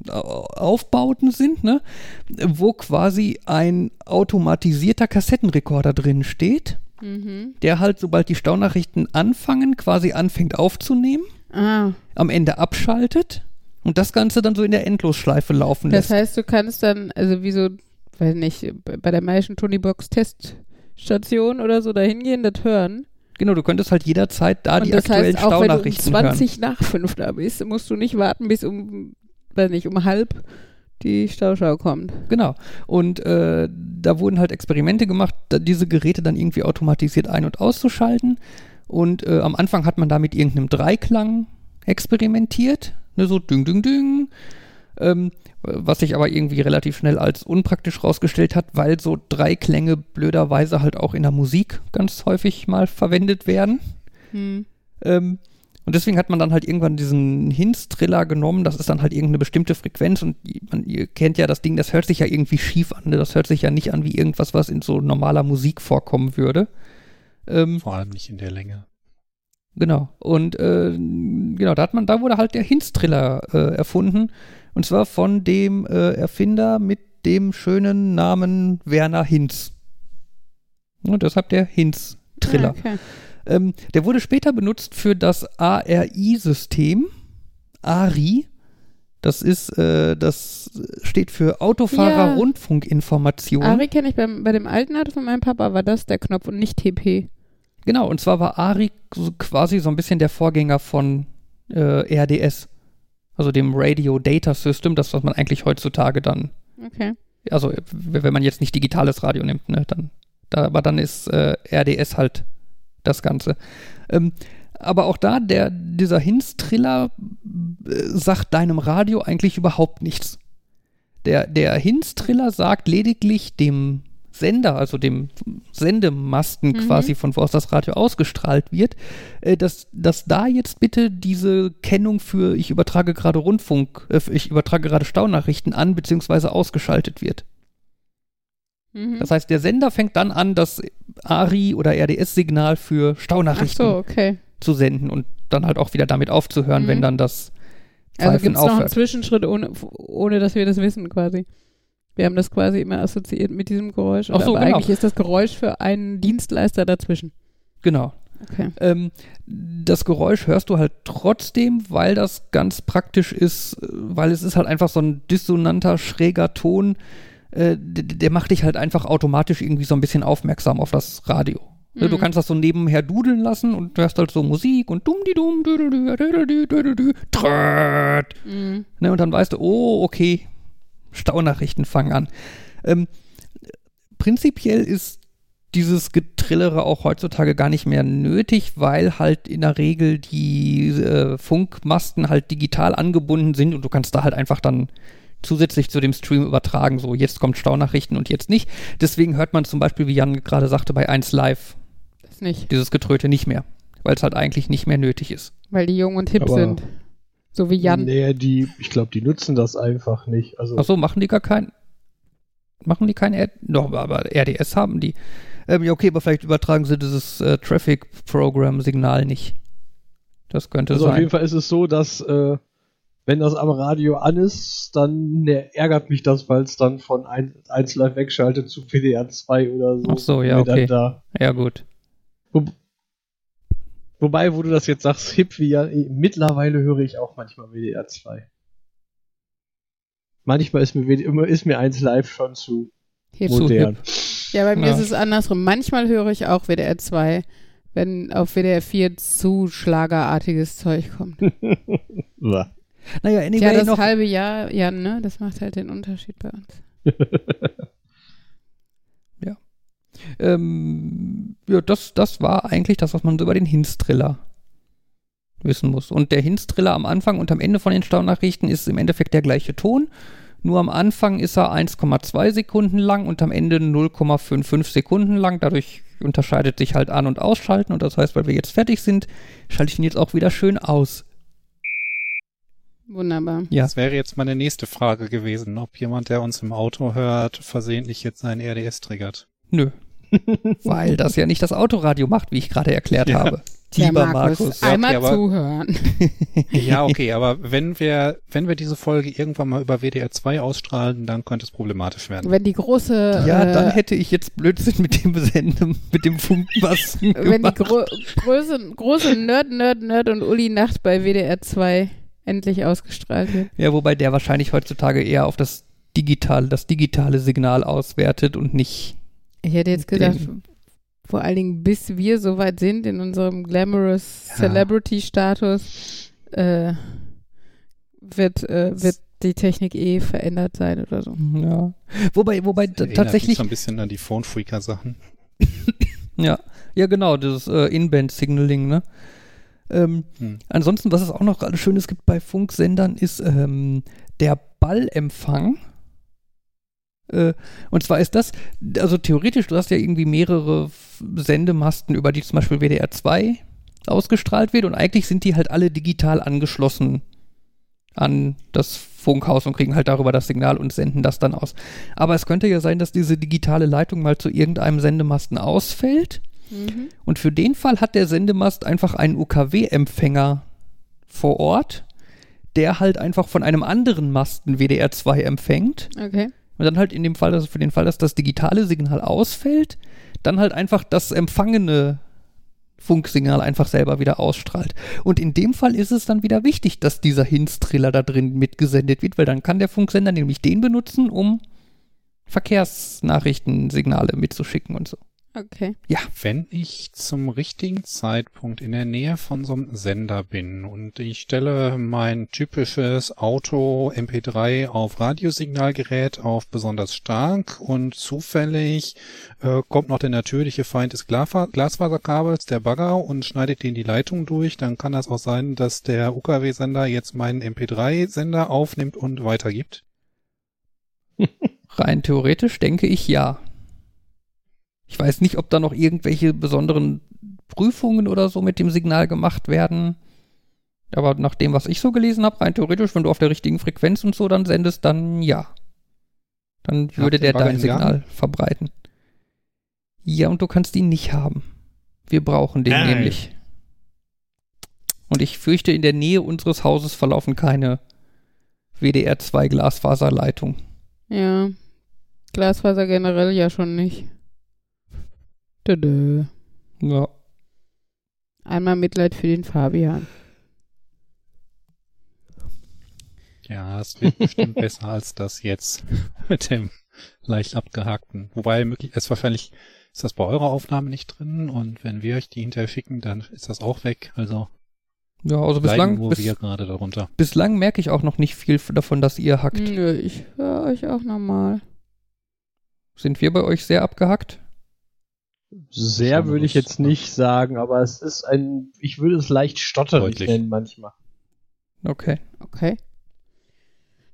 äh, Aufbauten sind, ne? Wo quasi ein automatisierter Kassettenrekorder drin steht, mhm. der halt, sobald die Staunachrichten anfangen, quasi anfängt aufzunehmen, ah. am Ende abschaltet und das Ganze dann so in der Endlosschleife laufen lässt. Das heißt, du kannst dann, also wie so, weiß nicht, bei der Maischen Tony Box Teststation oder so da hingehen, das hören Genau, du könntest halt jederzeit da und die aktuellen heißt, auch Staunachrichten wenn du um 20 hören. nach 5 da bist, musst du nicht warten, bis um, weiß nicht, um halb die Stauschau kommt. Genau. Und äh, da wurden halt Experimente gemacht, diese Geräte dann irgendwie automatisiert ein- und auszuschalten. Und äh, am Anfang hat man da mit irgendeinem Dreiklang experimentiert. Ne, so düng, düng, düng. Ähm, was sich aber irgendwie relativ schnell als unpraktisch rausgestellt hat, weil so drei Klänge blöderweise halt auch in der Musik ganz häufig mal verwendet werden. Hm. Ähm, und deswegen hat man dann halt irgendwann diesen Hinz-Triller genommen. Das ist dann halt irgendeine bestimmte Frequenz. Und man, ihr kennt ja das Ding, das hört sich ja irgendwie schief an. Ne? Das hört sich ja nicht an wie irgendwas, was in so normaler Musik vorkommen würde. Ähm, Vor allem nicht in der Länge. Genau. Und äh, genau, da hat man, da wurde halt der Hinz-Triller äh, erfunden. Und zwar von dem äh, Erfinder mit dem schönen Namen Werner Hinz. Und deshalb der Hinz-Triller. Ah, okay. ähm, der wurde später benutzt für das ARI-System. ARI. Das ist, äh, das steht für Autofahrer-Rundfunkinformation. ARI kenne ich beim, bei dem alten Auto von meinem Papa, war das der Knopf und nicht TP. Genau, und zwar war ARI quasi so ein bisschen der Vorgänger von äh, RDS also dem Radio Data System, das, was man eigentlich heutzutage dann. Okay. Also, wenn man jetzt nicht digitales Radio nimmt, ne, dann. Da, aber dann ist äh, RDS halt das Ganze. Ähm, aber auch da, der, dieser Hinz-Triller äh, sagt deinem Radio eigentlich überhaupt nichts. Der, der Hinz-Triller sagt lediglich dem Sender, also dem Sendemasten mhm. quasi, von wo aus das Radio ausgestrahlt wird, äh, dass, dass da jetzt bitte diese Kennung für ich übertrage gerade Rundfunk, äh, ich übertrage gerade Staunachrichten an, beziehungsweise ausgeschaltet wird. Mhm. Das heißt, der Sender fängt dann an, das ARI oder RDS-Signal für Staunachrichten so, okay. zu senden und dann halt auch wieder damit aufzuhören, mhm. wenn dann das also Pfeifen also gibt es noch einen Zwischenschritt, ohne, ohne dass wir das wissen quasi. Wir haben das quasi immer assoziiert mit diesem Geräusch. Ach so, aber genau. eigentlich ist das Geräusch für einen Dienstleister dazwischen. Genau. Okay. Ähm, das Geräusch hörst du halt trotzdem, weil das ganz praktisch ist, weil es ist halt einfach so ein dissonanter, schräger Ton. Äh, der, der macht dich halt einfach automatisch irgendwie so ein bisschen aufmerksam auf das Radio. Mhm. Du kannst das so nebenher dudeln lassen und du hörst halt so Musik und dumm die dumm, mhm. ne, und dann weißt du, oh, okay, Staunachrichten fangen an. Ähm, prinzipiell ist dieses Getrillere auch heutzutage gar nicht mehr nötig, weil halt in der Regel die äh, Funkmasten halt digital angebunden sind und du kannst da halt einfach dann zusätzlich zu dem Stream übertragen, so jetzt kommt Staunachrichten und jetzt nicht. Deswegen hört man zum Beispiel, wie Jan gerade sagte, bei 1 Live das nicht. dieses Getröte nicht mehr, weil es halt eigentlich nicht mehr nötig ist. Weil die jung und hip Aber sind. So wie Jan. Nee, die, ich glaube, die nutzen das einfach nicht. Also Ach so, machen die gar kein, machen die kein, R no, aber RDS haben die. Ähm, ja, okay, aber vielleicht übertragen sie dieses äh, Traffic Program Signal nicht. Das könnte also sein. Auf jeden Fall ist es so, dass äh, wenn das am Radio an ist, dann ne, ärgert mich das, weil es dann von 1 Live wegschaltet zu PDR 2 oder so. Ach so, ja, okay. Ja, gut. Wo, Wobei, wo du das jetzt sagst, hip wie ja, mittlerweile höre ich auch manchmal WDR 2. Manchmal ist mir, ist mir eins live schon zu hip. modern. Ja, bei mir ja. ist es andersrum. Manchmal höre ich auch WDR 2, wenn auf WDR 4 zu schlagerartiges Zeug kommt. naja, anyway, ja, das noch halbe Jahr, ja, ne, das macht halt den Unterschied bei uns. ja. Ähm, ja, das, das war eigentlich das, was man so über den Hinstriller wissen muss. Und der Hinstriller am Anfang und am Ende von den Staunachrichten ist im Endeffekt der gleiche Ton. Nur am Anfang ist er 1,2 Sekunden lang und am Ende 0,55 Sekunden lang. Dadurch unterscheidet sich halt An- und Ausschalten. Und das heißt, weil wir jetzt fertig sind, schalte ich ihn jetzt auch wieder schön aus. Wunderbar. Ja. Das wäre jetzt meine nächste Frage gewesen, ob jemand, der uns im Auto hört, versehentlich jetzt seinen RDS triggert. Nö. Weil das ja nicht das Autoradio macht, wie ich gerade erklärt ja. habe. Tja, Lieber Markus, Markus. einmal okay, zuhören. ja, okay, aber wenn wir, wenn wir diese Folge irgendwann mal über WDR 2 ausstrahlen, dann könnte es problematisch werden. Wenn die große. Ja, äh, dann hätte ich jetzt Blödsinn mit dem Senden, mit dem Funkmasten. wenn die gro große, große Nerd, Nerd, Nerd und Uli Nacht bei WDR 2 endlich ausgestrahlt wird. Ja, wobei der wahrscheinlich heutzutage eher auf das digitale, das digitale Signal auswertet und nicht. Ich hätte jetzt gedacht, vor allen Dingen, bis wir so weit sind in unserem glamorous ja. Celebrity-Status, äh, wird, äh, wird die Technik eh verändert sein oder so. Ja. Wobei, wobei tatsächlich. so ein bisschen an die Phone-Freaker-Sachen. ja, ja, genau, das äh, In-Band-Signaling, ne? Ähm, hm. Ansonsten, was es auch noch alles Schönes gibt bei Funksendern, ist ähm, der Ballempfang und zwar ist das, also theoretisch, du hast ja irgendwie mehrere Sendemasten, über die zum Beispiel WDR 2 ausgestrahlt wird und eigentlich sind die halt alle digital angeschlossen an das Funkhaus und kriegen halt darüber das Signal und senden das dann aus. Aber es könnte ja sein, dass diese digitale Leitung mal zu irgendeinem Sendemasten ausfällt. Mhm. Und für den Fall hat der Sendemast einfach einen UKW-Empfänger vor Ort, der halt einfach von einem anderen Masten WDR 2 empfängt. Okay. Und dann halt in dem Fall, dass für den Fall, dass das digitale Signal ausfällt, dann halt einfach das empfangene Funksignal einfach selber wieder ausstrahlt. Und in dem Fall ist es dann wieder wichtig, dass dieser Hinstriller da drin mitgesendet wird, weil dann kann der Funksender nämlich den benutzen, um Verkehrsnachrichtensignale mitzuschicken und so. Okay. Ja. Wenn ich zum richtigen Zeitpunkt in der Nähe von so einem Sender bin und ich stelle mein typisches Auto MP3 auf Radiosignalgerät auf besonders stark und zufällig äh, kommt noch der natürliche Feind des Glasfaserkabels, der Bagger und schneidet den die Leitung durch, dann kann das auch sein, dass der UKW-Sender jetzt meinen MP3-Sender aufnimmt und weitergibt. Rein theoretisch denke ich ja. Ich weiß nicht, ob da noch irgendwelche besonderen Prüfungen oder so mit dem Signal gemacht werden. Aber nach dem, was ich so gelesen habe, rein theoretisch, wenn du auf der richtigen Frequenz und so dann sendest, dann ja. Dann würde der dein Signal verbreiten. Ja, und du kannst ihn nicht haben. Wir brauchen den Nein. nämlich. Und ich fürchte, in der Nähe unseres Hauses verlaufen keine WDR 2 Glasfaserleitungen. Ja. Glasfaser generell ja schon nicht. Dö, Ja. Einmal Mitleid für den Fabian. Ja, es wird bestimmt besser als das jetzt mit dem leicht abgehakten. Wobei möglich ist wahrscheinlich ist das bei eurer Aufnahme nicht drin und wenn wir euch die hinterher schicken, dann ist das auch weg. Also ja, also bislang nur bis, wir gerade darunter. Bislang merke ich auch noch nicht viel davon, dass ihr hackt. Nö, ich höre euch auch normal. Sind wir bei euch sehr abgehackt? Sehr würde ich jetzt nicht sagen, aber es ist ein, ich würde es leicht stotterig nennen manchmal. Okay. Okay.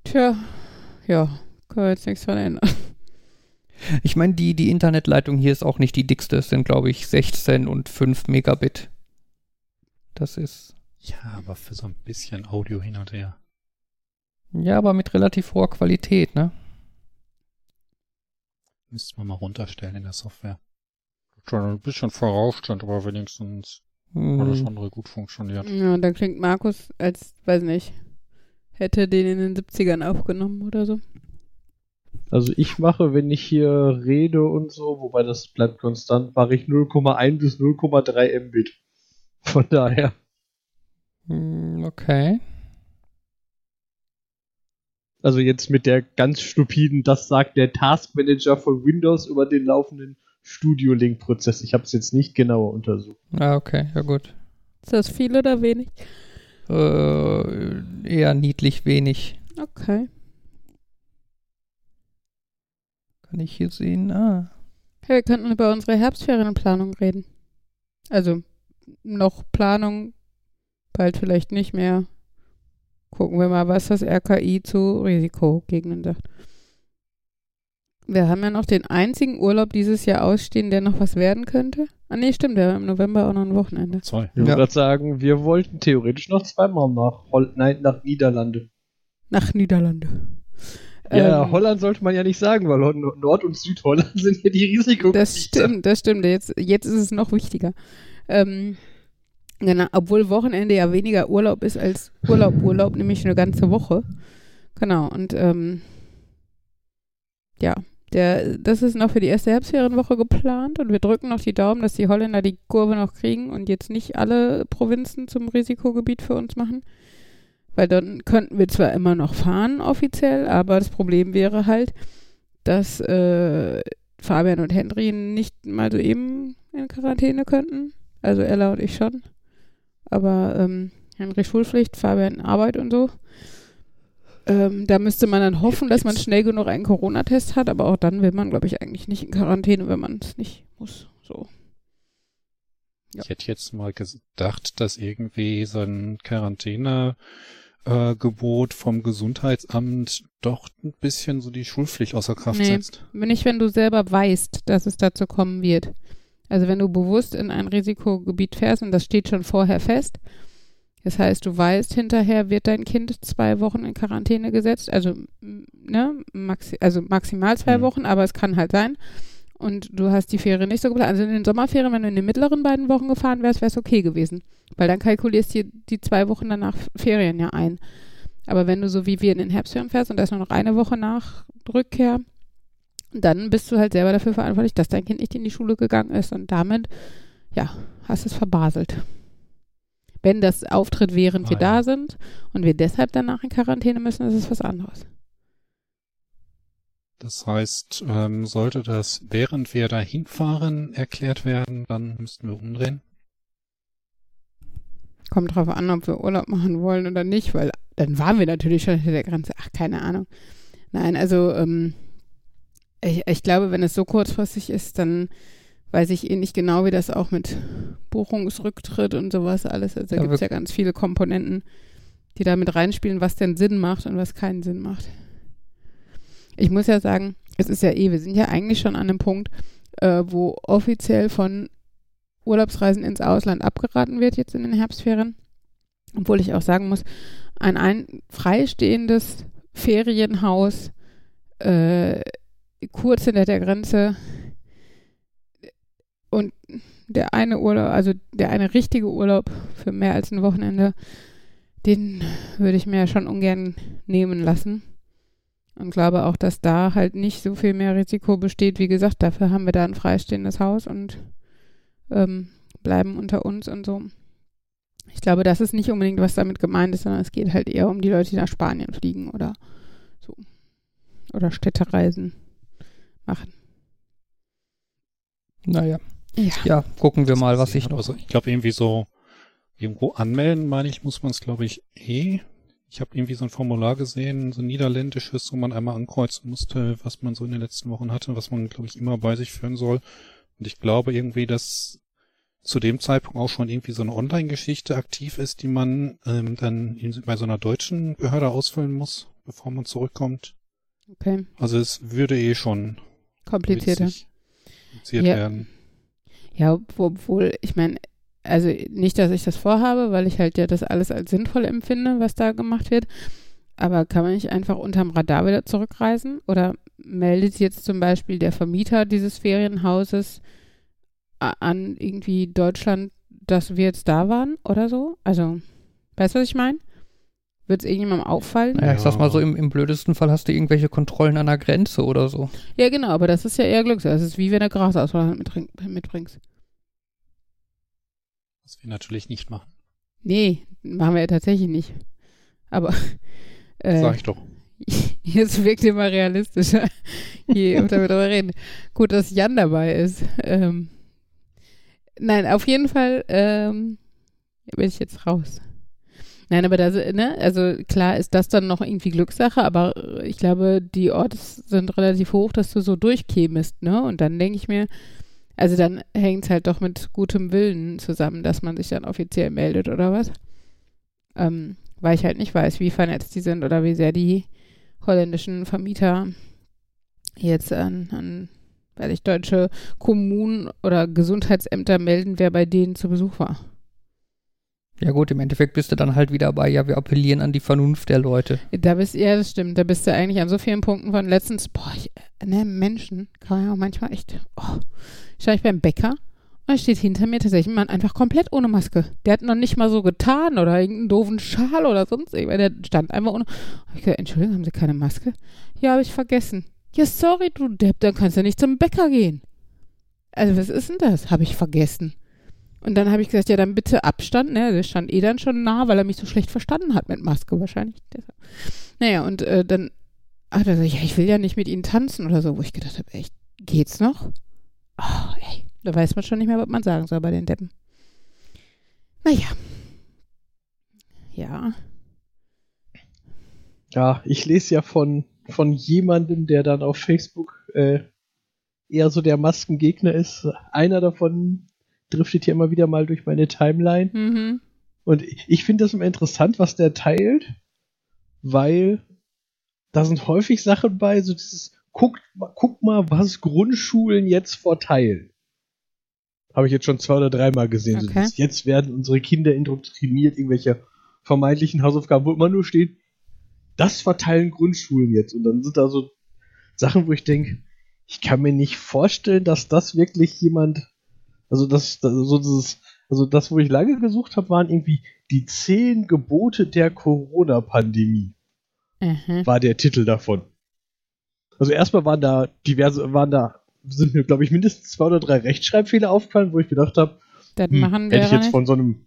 Tja, ja, können wir jetzt nichts von ändern. Ich meine, die, die Internetleitung hier ist auch nicht die dickste. Es sind, glaube ich, 16 und 5 Megabit. Das ist. Ja, aber für so ein bisschen Audio hin und her. Ja, aber mit relativ hoher Qualität, ne? Müsste man mal runterstellen in der Software schon ein bisschen vorausstand, aber wenigstens hm. alles andere gut funktioniert. Ja, da klingt Markus als, weiß nicht, hätte den in den 70ern aufgenommen oder so. Also ich mache, wenn ich hier rede und so, wobei das bleibt konstant, mache ich 0,1 bis 0,3 Mbit. Von daher. Hm, okay. Also jetzt mit der ganz stupiden, das sagt der Taskmanager von Windows über den laufenden Studio-Link-Prozess. Ich habe es jetzt nicht genauer untersucht. Ah, okay, ja gut. Ist das viel oder wenig? Äh, eher niedlich wenig. Okay. Kann ich hier sehen? Ah. Ja, wir könnten über unsere Herbstferienplanung reden. Also noch Planung, bald vielleicht nicht mehr. Gucken wir mal, was das RKI zu Risikogegenden sagt. Wir haben ja noch den einzigen Urlaub dieses Jahr ausstehen, der noch was werden könnte. Ah nee, stimmt, wir haben im November auch noch ein Wochenende. Zwei. Ich ja. würde sagen, wir wollten theoretisch noch zweimal nach Hol nein, nach Niederlande. Nach Niederlande. Ja, ähm, Holland sollte man ja nicht sagen, weil Nord- und Südholland sind ja die Risiko. Das stimmt, das stimmt. Jetzt, jetzt ist es noch wichtiger. Ähm, genau, obwohl Wochenende ja weniger Urlaub ist als Urlaub, Urlaub, nämlich eine ganze Woche. Genau, und ähm, ja, der, das ist noch für die erste Herbstferienwoche geplant und wir drücken noch die Daumen, dass die Holländer die Kurve noch kriegen und jetzt nicht alle Provinzen zum Risikogebiet für uns machen. Weil dann könnten wir zwar immer noch fahren offiziell, aber das Problem wäre halt, dass äh, Fabian und Henry nicht mal so eben in Quarantäne könnten. Also Ella und ich schon. Aber ähm, Henry Schulpflicht, Fabian Arbeit und so. Ähm, da müsste man dann hoffen, dass man schnell genug einen Corona-Test hat, aber auch dann will man, glaube ich, eigentlich nicht in Quarantäne, wenn man es nicht muss. So. Ja. Ich hätte jetzt mal gedacht, dass irgendwie so ein Quarantäne äh, Gebot vom Gesundheitsamt doch ein bisschen so die Schulpflicht außer Kraft nee, setzt. Nicht, wenn du selber weißt, dass es dazu kommen wird. Also wenn du bewusst in ein Risikogebiet fährst und das steht schon vorher fest, das heißt, du weißt, hinterher wird dein Kind zwei Wochen in Quarantäne gesetzt, also, ne, maxi also maximal zwei mhm. Wochen, aber es kann halt sein. Und du hast die Ferien nicht so geplant. Also in den Sommerferien, wenn du in den mittleren beiden Wochen gefahren wärst, wäre es okay gewesen. Weil dann kalkulierst du die zwei Wochen danach Ferien ja ein. Aber wenn du so wie wir in den Herbstferien fährst und da ist nur noch eine Woche nach Rückkehr, dann bist du halt selber dafür verantwortlich, dass dein Kind nicht in die Schule gegangen ist und damit, ja, hast es verbaselt. Wenn das auftritt, während ah, wir ja. da sind und wir deshalb danach in Quarantäne müssen, ist es was anderes. Das heißt, ähm, sollte das während wir dahin fahren erklärt werden, dann müssten wir umdrehen. Kommt drauf an, ob wir Urlaub machen wollen oder nicht, weil dann waren wir natürlich schon hinter der Grenze. Ach, keine Ahnung. Nein, also ähm, ich, ich glaube, wenn es so kurzfristig ist, dann weiß ich eh nicht genau, wie das auch mit Buchungsrücktritt und sowas alles. Also da gibt es ja ganz viele Komponenten, die da mit reinspielen, was denn Sinn macht und was keinen Sinn macht. Ich muss ja sagen, es ist ja eh, wir sind ja eigentlich schon an einem Punkt, äh, wo offiziell von Urlaubsreisen ins Ausland abgeraten wird jetzt in den Herbstferien. Obwohl ich auch sagen muss, ein, ein freistehendes Ferienhaus äh, kurz hinter der Grenze und der eine Urlaub, also der eine richtige Urlaub für mehr als ein Wochenende, den würde ich mir schon ungern nehmen lassen. Und glaube auch, dass da halt nicht so viel mehr Risiko besteht. Wie gesagt, dafür haben wir da ein freistehendes Haus und ähm, bleiben unter uns und so. Ich glaube, das ist nicht unbedingt, was damit gemeint ist, sondern es geht halt eher um die Leute, die nach Spanien fliegen oder so. Oder Städtereisen machen. Naja, ja. ja, gucken wir mal, was ich noch. Also ich glaube irgendwie so irgendwo anmelden, meine ich, muss man es glaube ich eh. Ich habe irgendwie so ein Formular gesehen, so ein niederländisches, wo man einmal ankreuzen musste, was man so in den letzten Wochen hatte, was man glaube ich immer bei sich führen soll. Und ich glaube irgendwie, dass zu dem Zeitpunkt auch schon irgendwie so eine Online-Geschichte aktiv ist, die man ähm, dann bei so einer deutschen Behörde ausfüllen muss, bevor man zurückkommt. Okay. Also es würde eh schon komplizierter kompliziert ja. werden. Ja, obwohl, ich meine, also nicht, dass ich das vorhabe, weil ich halt ja das alles als sinnvoll empfinde, was da gemacht wird. Aber kann man nicht einfach unterm Radar wieder zurückreisen? Oder meldet jetzt zum Beispiel der Vermieter dieses Ferienhauses an irgendwie Deutschland, dass wir jetzt da waren oder so? Also, weißt du, was ich meine? Wird es irgendjemandem auffallen? Ja, ich sag's mal so, im, im, blödesten Fall hast du irgendwelche Kontrollen an der Grenze oder so. Ja, genau, aber das ist ja eher Glück. Das ist wie wenn du Grasauswahl mitbringst. Was wir natürlich nicht machen. Nee, machen wir ja tatsächlich nicht. Aber. Äh, Sag ich doch. Jetzt wirkt immer realistischer, je öfter wir darüber reden. Gut, dass Jan dabei ist. Ähm, nein, auf jeden Fall ähm, bin ich jetzt raus. Nein, aber da, ne, also klar ist das dann noch irgendwie Glückssache, aber ich glaube, die Orte sind relativ hoch, dass du so durchkämest, ne? Und dann denke ich mir, also dann hängt es halt doch mit gutem Willen zusammen, dass man sich dann offiziell meldet oder was. Ähm, weil ich halt nicht weiß, wie vernetzt die sind oder wie sehr die holländischen Vermieter jetzt an, an weil ich deutsche Kommunen oder Gesundheitsämter melden, wer bei denen zu Besuch war. Ja gut, im Endeffekt bist du dann halt wieder bei, ja, wir appellieren an die Vernunft der Leute. Da bist, ja, das stimmt. Da bist du eigentlich an so vielen Punkten von letztens, boah, ich, ne, Menschen kann ja auch manchmal echt, oh, stand ich beim Bäcker und da steht hinter mir tatsächlich ein Mann einfach komplett ohne Maske. Der hat noch nicht mal so getan oder irgendeinen doofen Schal oder sonst irgendwas. Der stand einfach ohne. Ich gesagt, Entschuldigung, haben Sie keine Maske? Ja, habe ich vergessen. Ja, sorry, du Depp, dann kannst du nicht zum Bäcker gehen. Also, was ist denn das? Habe ich vergessen. Und dann habe ich gesagt, ja, dann bitte Abstand. Ne? Der stand eh dann schon nah, weil er mich so schlecht verstanden hat mit Maske wahrscheinlich. Naja, und äh, dann hat er gesagt, ja, ich will ja nicht mit ihnen tanzen oder so, wo ich gedacht habe, echt, geht's noch? Oh, ey, da weiß man schon nicht mehr, was man sagen soll bei den Deppen. Naja. Ja. Ja, ich lese ja von, von jemandem, der dann auf Facebook äh, eher so der Maskengegner ist. Einer davon driftet hier immer wieder mal durch meine Timeline. Mhm. Und ich finde das immer interessant, was der teilt, weil da sind häufig Sachen bei, so dieses, guck, guck mal, was Grundschulen jetzt verteilen. Habe ich jetzt schon zwei oder dreimal gesehen. Okay. So dieses, jetzt werden unsere Kinder indoktriniert, irgendwelche vermeintlichen Hausaufgaben, wo immer nur steht, das verteilen Grundschulen jetzt. Und dann sind da so Sachen, wo ich denke, ich kann mir nicht vorstellen, dass das wirklich jemand also das, das so dieses, also das, wo ich lange gesucht habe, waren irgendwie die zehn Gebote der Corona-Pandemie. Mhm. War der Titel davon. Also erstmal waren da diverse, waren da, sind mir, glaube ich, mindestens zwei oder drei Rechtschreibfehler aufgefallen, wo ich gedacht habe, hm, hätte ich jetzt von so einem,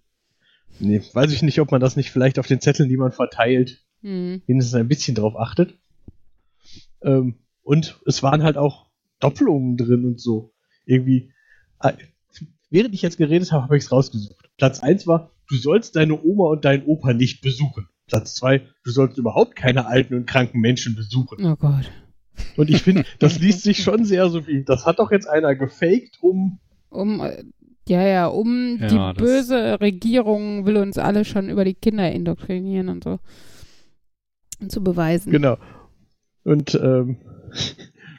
nee, weiß ich nicht, ob man das nicht vielleicht auf den Zetteln, die man verteilt, mhm. mindestens ein bisschen drauf achtet. Ähm, und es waren halt auch Doppelungen drin und so. Irgendwie, äh, während ich jetzt geredet habe, habe ich es rausgesucht. Platz 1 war, du sollst deine Oma und deinen Opa nicht besuchen. Platz 2, du sollst überhaupt keine alten und kranken Menschen besuchen. Oh Gott. Und ich finde, das liest sich schon sehr so wie, das hat doch jetzt einer gefaked, um. Um, äh, ja, ja, um ja, die böse Regierung will uns alle schon über die Kinder indoktrinieren und so. Und zu beweisen. Genau. Und ähm,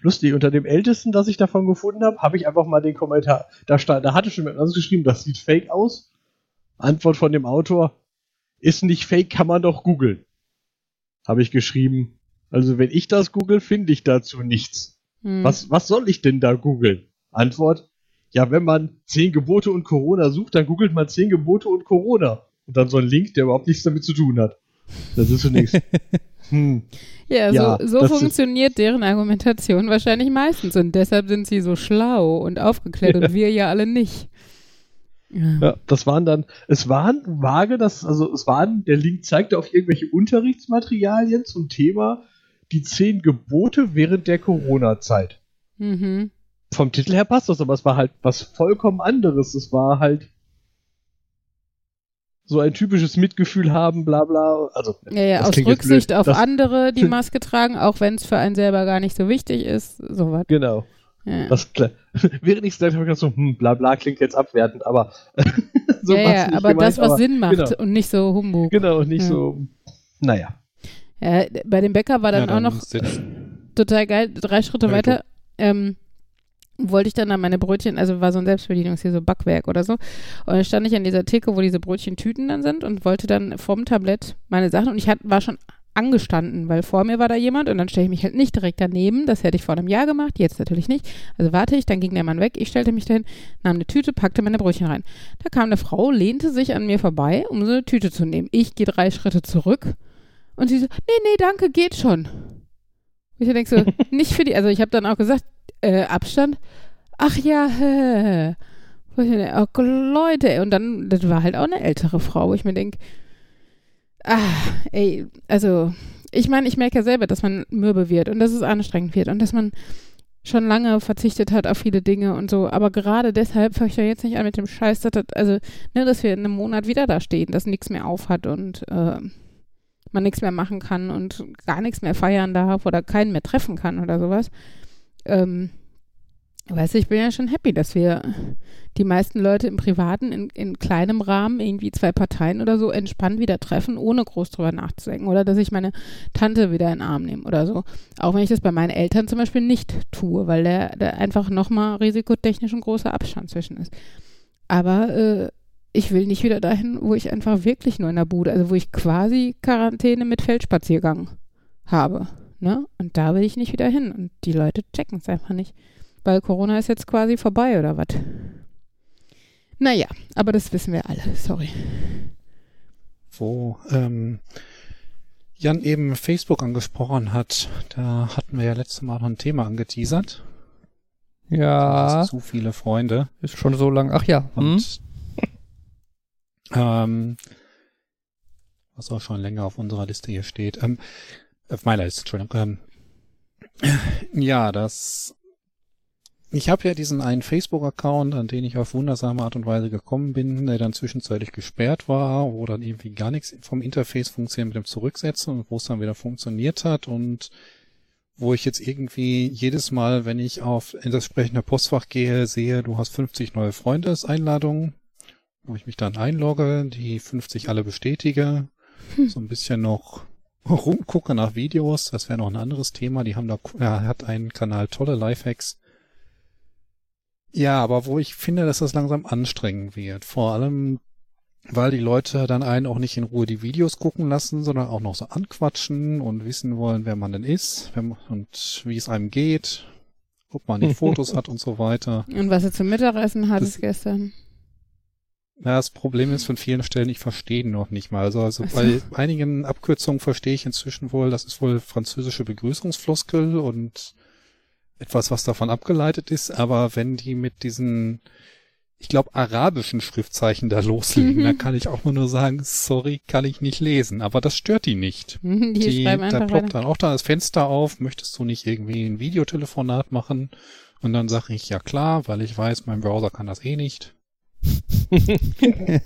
lustig, unter dem ältesten, das ich davon gefunden habe, habe ich einfach mal den Kommentar, da, stand, da hatte schon mit uns geschrieben, das sieht fake aus. Antwort von dem Autor, ist nicht fake, kann man doch googeln. Habe ich geschrieben. Also wenn ich das google, finde ich dazu nichts. Hm. Was, was soll ich denn da googeln? Antwort, ja, wenn man zehn Gebote und Corona sucht, dann googelt man zehn Gebote und Corona. Und dann so ein Link, der überhaupt nichts damit zu tun hat. Das ist zunächst. hm. Ja, ja, so, so funktioniert deren Argumentation wahrscheinlich meistens. Und deshalb sind sie so schlau und aufgeklärt ja. und wir ja alle nicht. Ja. ja. das waren dann, es waren vage, das, also es waren, der Link zeigte auf irgendwelche Unterrichtsmaterialien zum Thema die zehn Gebote während der Corona-Zeit. Mhm. Vom Titel her passt das, aber es war halt was vollkommen anderes. Es war halt so ein typisches Mitgefühl haben, bla bla. Also, ja, ja aus Rücksicht auf andere, die Maske tragen, auch wenn es für einen selber gar nicht so wichtig ist, sowas. Genau. Ja. Das, während ich es gleich habe, ich so, hm, bla bla klingt jetzt abwertend, aber so ja, ja, aber gemeint, das, was aber, Sinn macht genau. und nicht so Humbug. Genau, und nicht ja. so, naja. Ja, bei dem Bäcker war dann, dann auch noch total geil, drei Schritte weiter. Ähm, wollte ich dann an meine Brötchen, also war so ein Selbstbedienungs hier so Backwerk oder so. Und dann stand ich an dieser Theke, wo diese Brötchentüten dann sind und wollte dann vom Tablett meine Sachen und ich hat, war schon angestanden, weil vor mir war da jemand und dann stelle ich mich halt nicht direkt daneben. Das hätte ich vor einem Jahr gemacht, jetzt natürlich nicht. Also warte ich, dann ging der Mann weg, ich stellte mich dahin, nahm eine Tüte, packte meine Brötchen rein. Da kam eine Frau, lehnte sich an mir vorbei, um so eine Tüte zu nehmen. Ich gehe drei Schritte zurück und sie so, nee, nee, danke, geht schon. Ich denke so, nicht für die, also ich habe dann auch gesagt, äh, Abstand. Ach ja, hä. Oh, Leute, und dann, das war halt auch eine ältere Frau, wo ich mir denke, ah, ey, also, ich meine, ich merke ja selber, dass man mürbe wird und dass es anstrengend wird und dass man schon lange verzichtet hat auf viele Dinge und so. Aber gerade deshalb fange ich ja jetzt nicht an mit dem Scheiß, dass, das, also, ne, dass wir in einem Monat wieder da stehen, dass nichts mehr aufhat und äh, man nichts mehr machen kann und gar nichts mehr feiern darf oder keinen mehr treffen kann oder sowas. Ähm, weißt du, ich bin ja schon happy, dass wir die meisten Leute im Privaten in, in kleinem Rahmen, irgendwie zwei Parteien oder so, entspannt wieder treffen, ohne groß drüber nachzudenken. Oder dass ich meine Tante wieder in den Arm nehme oder so. Auch wenn ich das bei meinen Eltern zum Beispiel nicht tue, weil da einfach nochmal risikotechnisch ein großer Abstand zwischen ist. Aber äh, ich will nicht wieder dahin, wo ich einfach wirklich nur in der Bude, also wo ich quasi Quarantäne mit Feldspaziergang habe. Ne? Und da will ich nicht wieder hin. Und die Leute checken es einfach nicht. Weil Corona ist jetzt quasi vorbei oder was? Naja, aber das wissen wir alle. Sorry. Wo ähm, Jan eben Facebook angesprochen hat, da hatten wir ja letztes Mal noch ein Thema angeteasert. Ja. Zu viele Freunde. Ist schon so lang. Ach ja. Hm? Ähm, was auch schon länger auf unserer Liste hier steht. Ähm, auf meiner Liste, Entschuldigung. Ähm, ja, das ich habe ja diesen einen Facebook-Account, an den ich auf wundersame Art und Weise gekommen bin, der dann zwischenzeitlich gesperrt war, wo dann irgendwie gar nichts vom Interface funktioniert mit dem Zurücksetzen und wo es dann wieder funktioniert hat und wo ich jetzt irgendwie jedes Mal, wenn ich auf das entsprechende Postfach gehe, sehe, du hast 50 neue Freunde als Einladung, wo ich mich dann einlogge, die 50 alle bestätige, hm. so ein bisschen noch rumgucke nach Videos, das wäre noch ein anderes Thema, die haben da, er hat einen Kanal tolle Lifehacks, ja, aber wo ich finde, dass das langsam anstrengend wird. Vor allem, weil die Leute dann einen auch nicht in Ruhe die Videos gucken lassen, sondern auch noch so anquatschen und wissen wollen, wer man denn ist und wie es einem geht, ob man die Fotos hat und so weiter. Und was er zum Mittagessen hattest gestern. Ja, das Problem ist von vielen Stellen, ich verstehe ihn noch nicht mal. Also, also bei einigen Abkürzungen verstehe ich inzwischen wohl, das ist wohl französische Begrüßungsfloskel und etwas, was davon abgeleitet ist, aber wenn die mit diesen, ich glaube, arabischen Schriftzeichen da loslegen, mhm. dann kann ich auch nur sagen, sorry, kann ich nicht lesen. Aber das stört die nicht. die, die da ploppt dann auch da das Fenster auf, möchtest du nicht irgendwie ein Videotelefonat machen? Und dann sage ich, ja klar, weil ich weiß, mein Browser kann das eh nicht.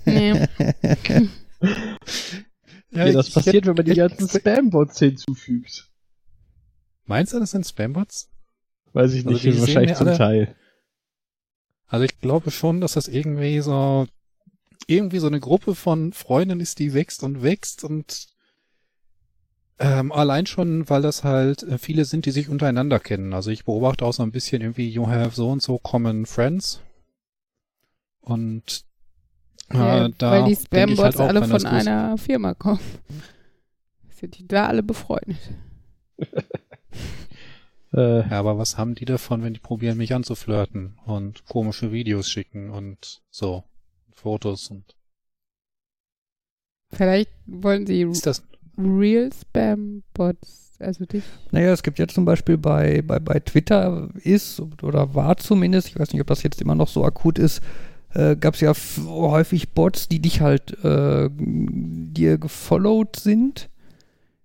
Nee. Ja, das passiert, wenn man die ganzen Spam-Bots hinzufügt. Meinst du, das sind Spam-Bots? Weiß ich nicht, also wahrscheinlich zum alle, Teil. Also ich glaube schon, dass das irgendwie so irgendwie so eine Gruppe von Freunden ist, die wächst und wächst und ähm, allein schon, weil das halt äh, viele sind, die sich untereinander kennen. Also ich beobachte auch so ein bisschen irgendwie, you have so und so common friends. Und äh, ja, da weil die Spambots halt auch, alle von einer Firma kommen. Sind die da alle befreundet? Äh, ja, aber was haben die davon, wenn die probieren, mich anzuflirten und komische Videos schicken und so, Fotos und. Vielleicht wollen sie ist das Real Spam Bots, also dich. Naja, es gibt ja zum Beispiel bei, bei, bei Twitter ist oder war zumindest, ich weiß nicht, ob das jetzt immer noch so akut ist, äh, gab es ja häufig Bots, die dich halt äh, dir gefollowt sind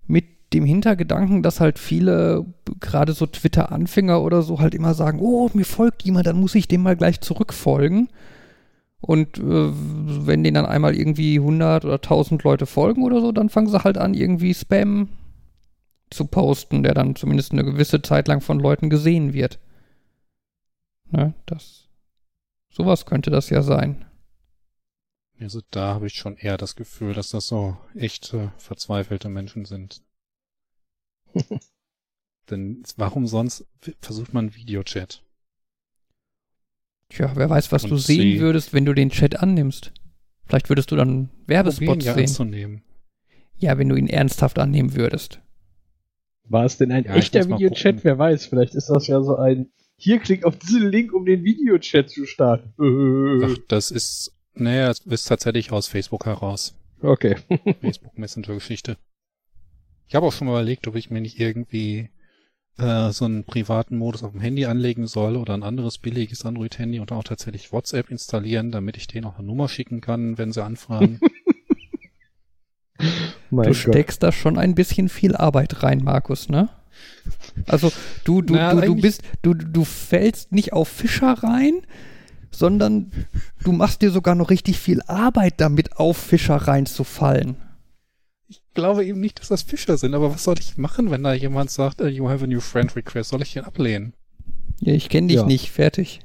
mit dem Hintergedanken, dass halt viele, gerade so Twitter-Anfänger oder so, halt immer sagen, oh, mir folgt jemand, dann muss ich dem mal gleich zurückfolgen. Und äh, wenn denen dann einmal irgendwie 100 oder 1000 Leute folgen oder so, dann fangen sie halt an, irgendwie Spam zu posten, der dann zumindest eine gewisse Zeit lang von Leuten gesehen wird. Ne, das, sowas könnte das ja sein. Also da habe ich schon eher das Gefühl, dass das so echte verzweifelte Menschen sind. Denn warum sonst versucht man Videochat? Tja, wer weiß, was Und du sehen würdest, wenn du den Chat annimmst. Vielleicht würdest du dann Werbespots ja sehen. Anzunehmen. Ja, wenn du ihn ernsthaft annehmen würdest. War es denn ein ja, echter Videochat? Wer weiß, vielleicht ist das ja so ein hier klick auf diesen Link, um den Videochat zu starten. Ach, das ist, naja, das ist tatsächlich aus Facebook heraus. Okay. Facebook Messenger Geschichte. Ich habe auch schon mal überlegt, ob ich mir nicht irgendwie äh, so einen privaten Modus auf dem Handy anlegen soll oder ein anderes billiges Android-Handy und auch tatsächlich WhatsApp installieren, damit ich denen auch eine Nummer schicken kann, wenn sie anfragen. du Gott. steckst da schon ein bisschen viel Arbeit rein, Markus, ne? Also du, du, naja, du, du bist, du, du fällst nicht auf Fischer rein, sondern du machst dir sogar noch richtig viel Arbeit damit, auf Fischer reinzufallen. Ich glaube eben nicht, dass das Fischer sind, aber was soll ich machen, wenn da jemand sagt, uh, you have a new friend request? Soll ich den ablehnen? Ja, ich kenne dich ja. nicht, fertig.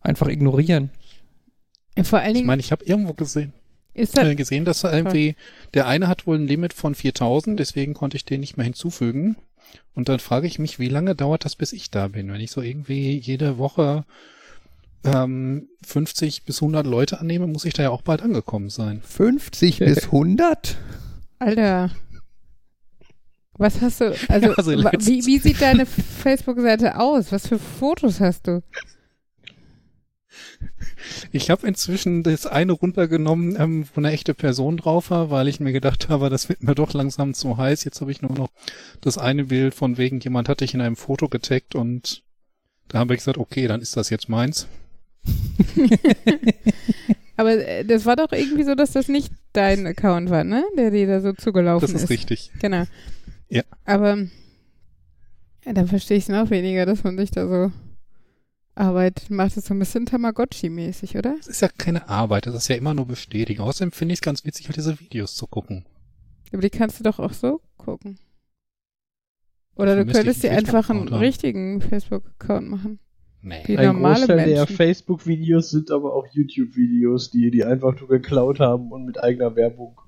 Einfach ignorieren. Vor allen Dingen. Ich meine, ich habe irgendwo gesehen. Ist das äh, gesehen, dass irgendwie der eine hat wohl ein Limit von 4000, deswegen konnte ich den nicht mehr hinzufügen. Und dann frage ich mich, wie lange dauert das, bis ich da bin? Wenn ich so irgendwie jede Woche ähm, 50 bis 100 Leute annehme, muss ich da ja auch bald angekommen sein. 50 bis 100? Alter. Was hast du, also, also wie, wie sieht deine Facebook-Seite aus? Was für Fotos hast du? Ich habe inzwischen das eine runtergenommen, ähm, wo eine echte Person drauf war, weil ich mir gedacht habe, das wird mir doch langsam zu heiß. Jetzt habe ich nur noch das eine Bild von wegen, jemand hatte ich in einem Foto getaggt und da haben wir gesagt, okay, dann ist das jetzt meins. Aber äh, das war doch irgendwie so, dass das nicht dein Account war, ne? Der dir da so zugelaufen ist. Das ist richtig. Genau. Ja. Aber ja, dann verstehe ich es noch weniger, dass man sich da so Arbeit macht es so ein bisschen Tamagotchi-mäßig, oder? Das ist ja keine Arbeit, das ist ja immer nur bestätigen. Außerdem finde ich es ganz witzig, diese Videos zu gucken. Aber die kannst du doch auch so gucken. Oder du könntest dir einfach einen haben. richtigen Facebook-Account machen. Nee. Die Ein normale Großteil Menschen. der Facebook-Videos sind aber auch YouTube-Videos, die die einfach nur geklaut haben und mit eigener Werbung.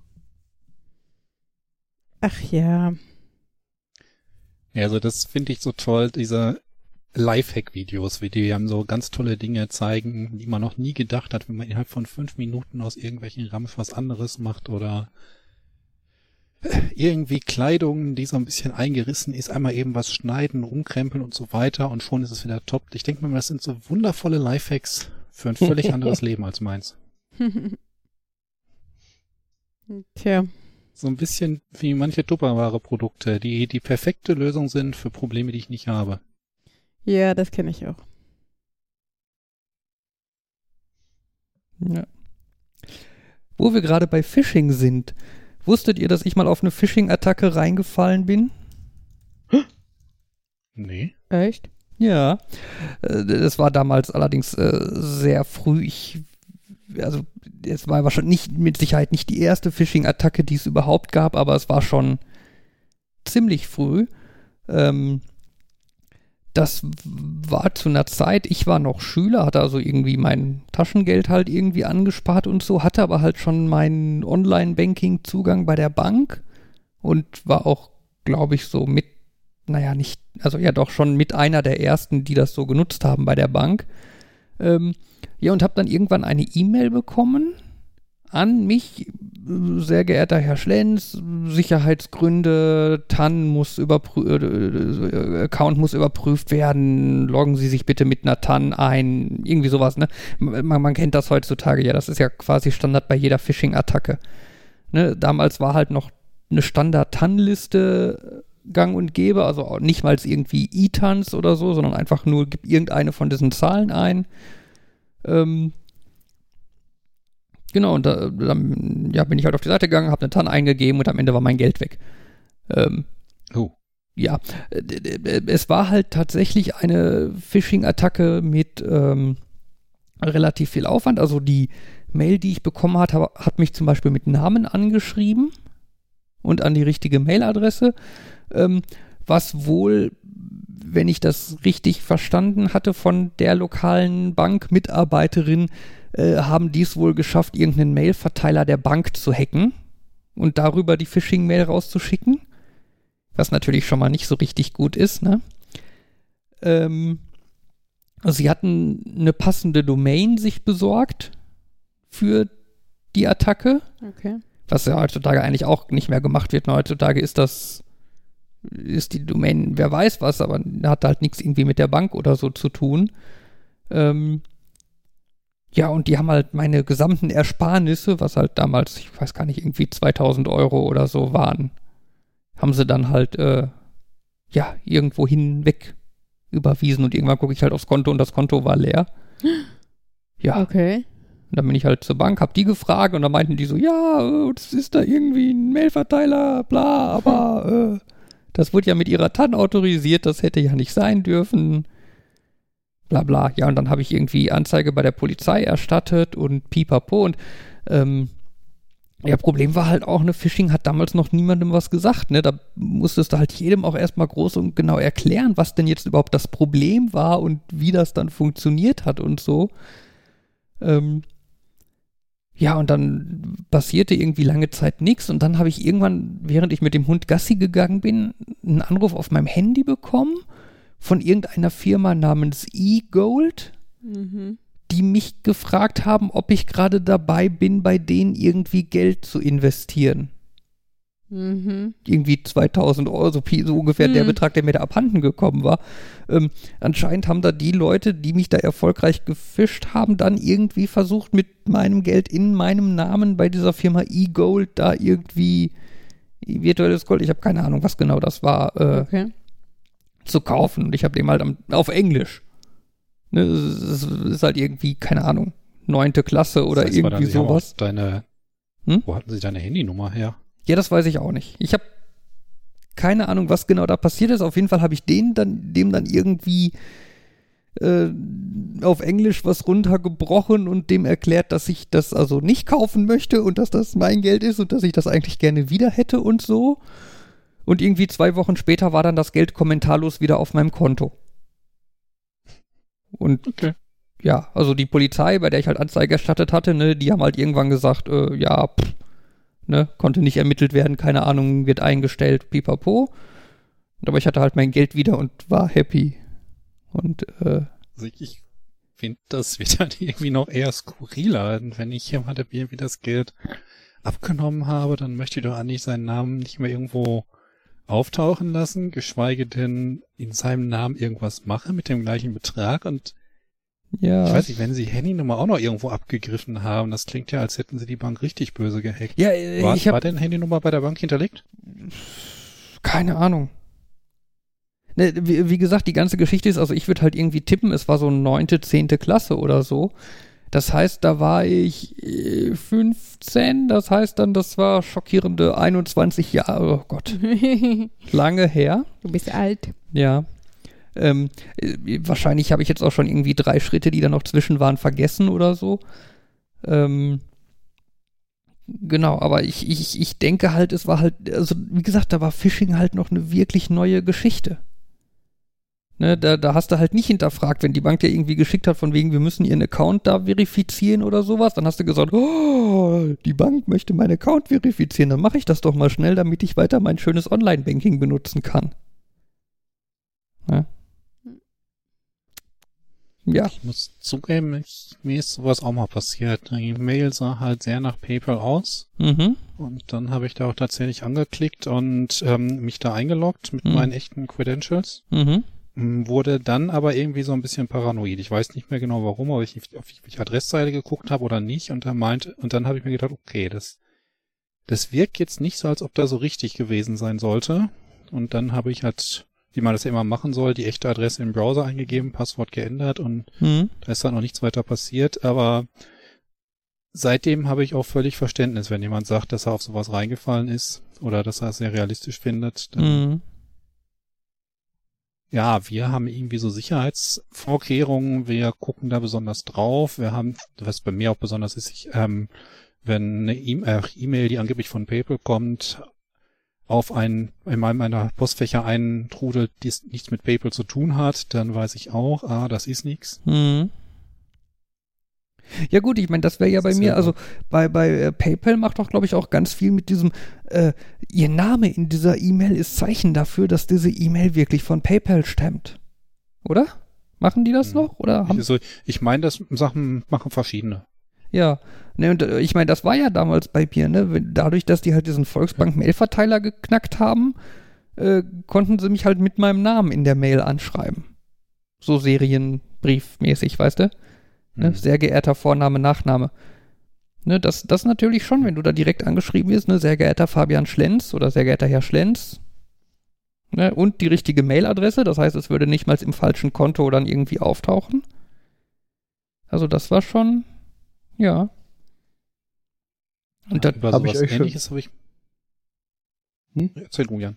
Ach ja. Ja, also das finde ich so toll, diese Lifehack-Videos, wie die haben so ganz tolle Dinge zeigen, die man noch nie gedacht hat, wenn man innerhalb von fünf Minuten aus irgendwelchen Ramsch was anderes macht oder irgendwie Kleidung, die so ein bisschen eingerissen ist, einmal eben was schneiden, umkrempeln und so weiter und schon ist es wieder top. Ich denke mir, das sind so wundervolle Lifehacks für ein völlig anderes Leben als meins. Tja. So ein bisschen wie manche Tupperware-Produkte, die die perfekte Lösung sind für Probleme, die ich nicht habe. Ja, das kenne ich auch. Ja. Wo wir gerade bei Phishing sind, wusstet ihr, dass ich mal auf eine Phishing-Attacke reingefallen bin? Nee. Echt? Ja. Äh, das war damals allerdings äh, sehr früh. Ich, also, es war wahrscheinlich nicht, mit Sicherheit nicht die erste Phishing-Attacke, die es überhaupt gab, aber es war schon ziemlich früh. Ähm, das war zu einer Zeit, ich war noch Schüler, hatte also irgendwie mein Taschengeld halt irgendwie angespart und so, hatte aber halt schon meinen Online-Banking-Zugang bei der Bank und war auch, glaube ich, so mit, naja, nicht, also ja doch schon mit einer der ersten, die das so genutzt haben bei der Bank. Ähm, ja, und habe dann irgendwann eine E-Mail bekommen an mich, sehr geehrter Herr Schlenz, Sicherheitsgründe, TAN muss überprüft, äh, Account muss überprüft werden, loggen Sie sich bitte mit einer TAN ein, irgendwie sowas, ne? Man, man kennt das heutzutage ja, das ist ja quasi Standard bei jeder Phishing-Attacke. Ne? Damals war halt noch eine Standard-TAN-Liste gang und gäbe, also nicht mal irgendwie E-TANs oder so, sondern einfach nur gib irgendeine von diesen Zahlen ein. Ähm, Genau, und da, dann ja, bin ich halt auf die Seite gegangen, habe eine TAN eingegeben und am Ende war mein Geld weg. Ähm, oh. Ja, es war halt tatsächlich eine Phishing-Attacke mit ähm, relativ viel Aufwand. Also die Mail, die ich bekommen hatte, hat mich zum Beispiel mit Namen angeschrieben und an die richtige Mailadresse, ähm, was wohl, wenn ich das richtig verstanden hatte, von der lokalen Bankmitarbeiterin äh, haben dies wohl geschafft, irgendeinen Mailverteiler der Bank zu hacken und darüber die Phishing-Mail rauszuschicken. Was natürlich schon mal nicht so richtig gut ist, ne? Ähm, also sie hatten eine passende Domain sich besorgt für die Attacke. Okay. Was ja heutzutage eigentlich auch nicht mehr gemacht wird. Heutzutage ist das, ist die Domain, wer weiß was, aber hat halt nichts irgendwie mit der Bank oder so zu tun. Ähm, ja, und die haben halt meine gesamten Ersparnisse, was halt damals, ich weiß gar nicht, irgendwie 2000 Euro oder so waren, haben sie dann halt, äh, ja, irgendwo hinweg überwiesen und irgendwann gucke ich halt aufs Konto und das Konto war leer. Ja. Okay. Und dann bin ich halt zur Bank, hab die gefragt und dann meinten die so, ja, das ist da irgendwie ein Mailverteiler, bla, aber äh, das wurde ja mit ihrer TAN autorisiert, das hätte ja nicht sein dürfen. Bla bla. Ja, und dann habe ich irgendwie Anzeige bei der Polizei erstattet und pipapo und ähm, ja, Problem war halt auch, ne, Phishing hat damals noch niemandem was gesagt, ne? Da musstest du halt jedem auch erstmal groß und genau erklären, was denn jetzt überhaupt das Problem war und wie das dann funktioniert hat und so. Ähm, ja, und dann passierte irgendwie lange Zeit nichts und dann habe ich irgendwann, während ich mit dem Hund Gassi gegangen bin, einen Anruf auf meinem Handy bekommen von irgendeiner Firma namens eGold. Mhm die mich gefragt haben, ob ich gerade dabei bin, bei denen irgendwie Geld zu investieren. Mhm. Irgendwie 2000 Euro, so, so ungefähr mhm. der Betrag, der mir da abhanden gekommen war. Ähm, anscheinend haben da die Leute, die mich da erfolgreich gefischt haben, dann irgendwie versucht, mit meinem Geld in meinem Namen bei dieser Firma eGold da irgendwie virtuelles Gold, ich habe keine Ahnung, was genau das war, äh, okay. Zu kaufen. Und ich habe dem halt am, auf Englisch Ne, es ist halt irgendwie, keine Ahnung, neunte Klasse oder das heißt, irgendwie sowas. Deine, hm? Wo hatten sie deine Handynummer her? Ja, das weiß ich auch nicht. Ich habe keine Ahnung, was genau da passiert ist. Auf jeden Fall habe ich den dann, dem dann irgendwie äh, auf Englisch was runtergebrochen und dem erklärt, dass ich das also nicht kaufen möchte und dass das mein Geld ist und dass ich das eigentlich gerne wieder hätte und so. Und irgendwie zwei Wochen später war dann das Geld kommentarlos wieder auf meinem Konto. Und okay. ja, also die Polizei, bei der ich halt Anzeige erstattet hatte, ne, die haben halt irgendwann gesagt, äh, ja, pff, ne, konnte nicht ermittelt werden, keine Ahnung, wird eingestellt, pipapo. Aber ich hatte halt mein Geld wieder und war happy. Und äh, also ich finde, das wird dann irgendwie noch eher skurriler, wenn ich jemand irgendwie das Geld abgenommen habe, dann möchte ich doch eigentlich seinen Namen nicht mehr irgendwo auftauchen lassen, geschweige denn in seinem Namen irgendwas mache mit dem gleichen Betrag und ja. Ich weiß nicht, wenn sie Handynummer auch noch irgendwo abgegriffen haben, das klingt ja, als hätten sie die Bank richtig böse gehackt. Ja, äh, war, ich hab, war denn Handynummer bei der Bank hinterlegt? Keine Ahnung. Ne, wie, wie, gesagt, die ganze Geschichte ist, also ich würde halt irgendwie tippen, es war so neunte, zehnte Klasse oder so. Das heißt, da war ich 15, äh, das heißt dann, das war schockierende 21 Jahre, oh Gott. Lange her. Du bist alt. Ja. Ähm, äh, wahrscheinlich habe ich jetzt auch schon irgendwie drei Schritte, die da noch zwischen waren, vergessen oder so. Ähm, genau, aber ich, ich, ich denke halt, es war halt, also wie gesagt, da war Phishing halt noch eine wirklich neue Geschichte. Ne, da, da hast du halt nicht hinterfragt, wenn die Bank dir irgendwie geschickt hat, von wegen, wir müssen ihren Account da verifizieren oder sowas, dann hast du gesagt, oh, die Bank möchte meinen Account verifizieren, dann mache ich das doch mal schnell, damit ich weiter mein schönes Online-Banking benutzen kann. Ne? Ja. Ich muss zugeben, ich, mir ist sowas auch mal passiert. Die Mail sah halt sehr nach PayPal aus. Mhm. Und dann habe ich da auch tatsächlich angeklickt und ähm, mich da eingeloggt mit mhm. meinen echten Credentials. Mhm. Wurde dann aber irgendwie so ein bisschen paranoid. Ich weiß nicht mehr genau warum, aber ich auf die Adressseite geguckt habe oder nicht und dann meint, und dann habe ich mir gedacht, okay, das, das wirkt jetzt nicht so, als ob da so richtig gewesen sein sollte. Und dann habe ich halt, wie man das ja immer machen soll, die echte Adresse im Browser eingegeben, Passwort geändert und mhm. da ist dann noch nichts weiter passiert, aber seitdem habe ich auch völlig Verständnis, wenn jemand sagt, dass er auf sowas reingefallen ist oder dass er es sehr realistisch findet, dann mhm ja, wir haben irgendwie so Sicherheitsvorkehrungen, wir gucken da besonders drauf. Wir haben, was bei mir auch besonders ist, ich, ähm, wenn eine äh, E-Mail, die angeblich von PayPal kommt, auf ein, in meiner Postfächer eintrudelt, die nichts mit PayPal zu tun hat, dann weiß ich auch, ah, das ist nichts. Mhm. Ja gut, ich meine, das wäre ja bei mir, also bei, bei äh, PayPal macht doch, glaube ich, auch ganz viel mit diesem, äh, ihr Name in dieser E-Mail ist Zeichen dafür, dass diese E-Mail wirklich von PayPal stammt. Oder? Machen die das hm. noch? Oder haben also, ich meine, das Sachen machen verschiedene. Ja, ne, und äh, ich meine, das war ja damals bei mir, ne? Dadurch, dass die halt diesen Volksbank-Mail-Verteiler geknackt haben, äh, konnten sie mich halt mit meinem Namen in der Mail anschreiben. So Serienbriefmäßig, weißt du? Ne? Mhm. Sehr geehrter Vorname, Nachname. Ne, das, das natürlich schon, wenn du da direkt angeschrieben wirst, ne, sehr geehrter Fabian Schlenz oder sehr geehrter Herr Schlenz. Ne, und die richtige Mailadresse, das heißt, es würde nicht mal im falschen Konto dann irgendwie auftauchen. Also das war schon, Ja. Und dann über hab sowas ich ähnliches habe ich. Hm? Erzähl du, Jan.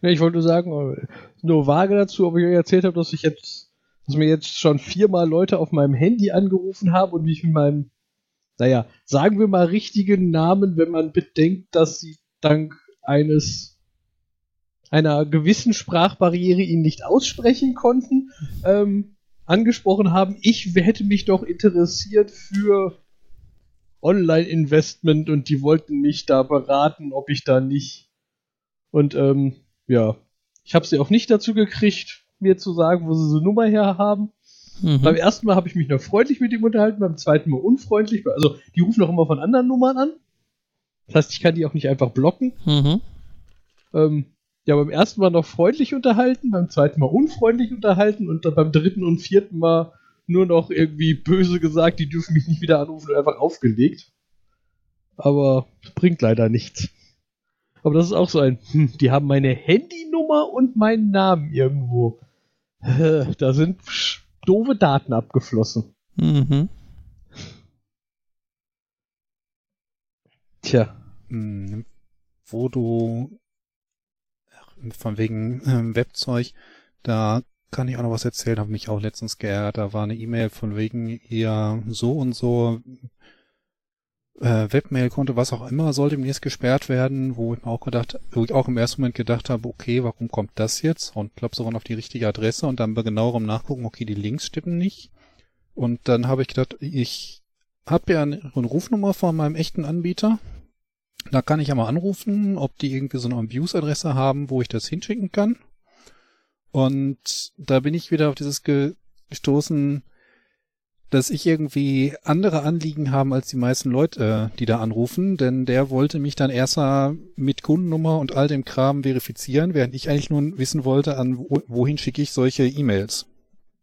Ja, ich wollte nur sagen, nur vage dazu, ob ich euch erzählt habe, dass ich jetzt, dass mir jetzt schon viermal Leute auf meinem Handy angerufen haben und wie ich mit meinem, naja, sagen wir mal richtigen Namen, wenn man bedenkt, dass sie dank eines einer gewissen Sprachbarriere ihn nicht aussprechen konnten, ähm, angesprochen haben, ich hätte mich doch interessiert für Online-Investment und die wollten mich da beraten, ob ich da nicht. Und ähm, ja, ich habe sie auch nicht dazu gekriegt, mir zu sagen, wo sie so Nummer her haben. Mhm. Beim ersten Mal habe ich mich noch freundlich mit ihm unterhalten, beim zweiten Mal unfreundlich. Also die rufen auch immer von anderen Nummern an. Das heißt, ich kann die auch nicht einfach blocken. Mhm. Ähm, ja, beim ersten Mal noch freundlich unterhalten, beim zweiten Mal unfreundlich unterhalten und dann beim dritten und vierten Mal nur noch irgendwie böse gesagt, die dürfen mich nicht wieder anrufen und einfach aufgelegt. Aber bringt leider nichts. Aber das ist auch so ein, hm, die haben meine Handynummer und meinen Namen irgendwo. Da sind doofe Daten abgeflossen. Mhm. Tja. Hm, wo du von wegen ähm, Webzeug, da kann ich auch noch was erzählen, habe mich auch letztens geärgert. Da war eine E-Mail von wegen ihr so und so äh, Webmail-Konto, was auch immer, soll demnächst gesperrt werden, wo ich mir auch gedacht, wo ich auch im ersten Moment gedacht habe, okay, warum kommt das jetzt? Und klopfe sogar auf die richtige Adresse und dann bei genauerem Nachgucken, okay, die Links stimmen nicht. Und dann habe ich gedacht, ich habe ja eine, eine Rufnummer von meinem echten Anbieter. Da kann ich ja mal anrufen, ob die irgendwie so eine Abuse-Adresse haben, wo ich das hinschicken kann. Und da bin ich wieder auf dieses gestoßen, dass ich irgendwie andere Anliegen haben als die meisten Leute, die da anrufen, denn der wollte mich dann erst mal mit Kundennummer und all dem Kram verifizieren, während ich eigentlich nur wissen wollte, an wohin schicke ich solche E-Mails.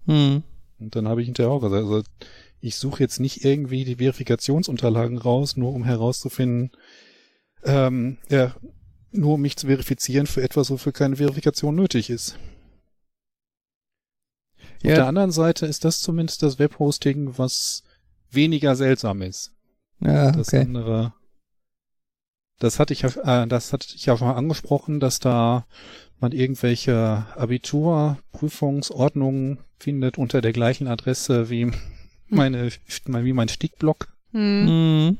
Hm. Und dann habe ich hinterher auch gesagt, also ich suche jetzt nicht irgendwie die Verifikationsunterlagen raus, nur um herauszufinden, ähm, ja, nur um mich zu verifizieren für etwas, wofür keine Verifikation nötig ist. Ja. Auf der anderen Seite ist das zumindest das Webhosting, was weniger seltsam ist. Ja, das okay. andere, das hatte ich ja, äh, das hatte ich ja schon mal angesprochen, dass da man irgendwelche Abiturprüfungsordnungen findet unter der gleichen Adresse wie hm. meine, wie mein Stickblock. Mhm.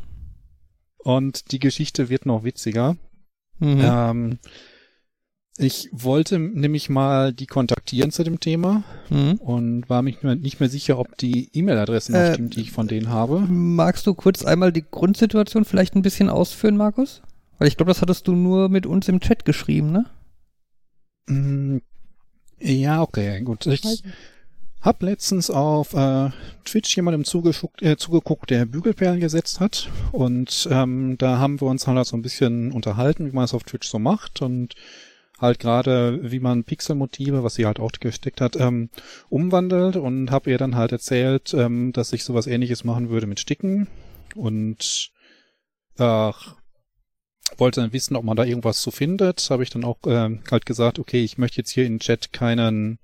Und die Geschichte wird noch witziger. Mhm. Ähm, ich wollte nämlich mal die kontaktieren zu dem Thema mhm. und war mich nicht mehr sicher, ob die E-Mail-Adresse noch äh, stimmt, die ich von denen habe. Magst du kurz einmal die Grundsituation vielleicht ein bisschen ausführen, Markus? Weil ich glaube, das hattest du nur mit uns im Chat geschrieben, ne? Mm, ja, okay, gut. Ich hab letztens auf äh, Twitch jemandem zugeguckt, äh, zugeguckt, der Bügelperlen gesetzt hat und ähm, da haben wir uns halt so ein bisschen unterhalten, wie man es auf Twitch so macht und halt gerade, wie man Pixelmotive, was sie halt auch gesteckt hat, ähm, umwandelt und habe ihr dann halt erzählt, ähm, dass ich sowas ähnliches machen würde mit Sticken und äh, wollte dann wissen, ob man da irgendwas zu findet. Habe ich dann auch äh, halt gesagt, okay, ich möchte jetzt hier in Chat keinen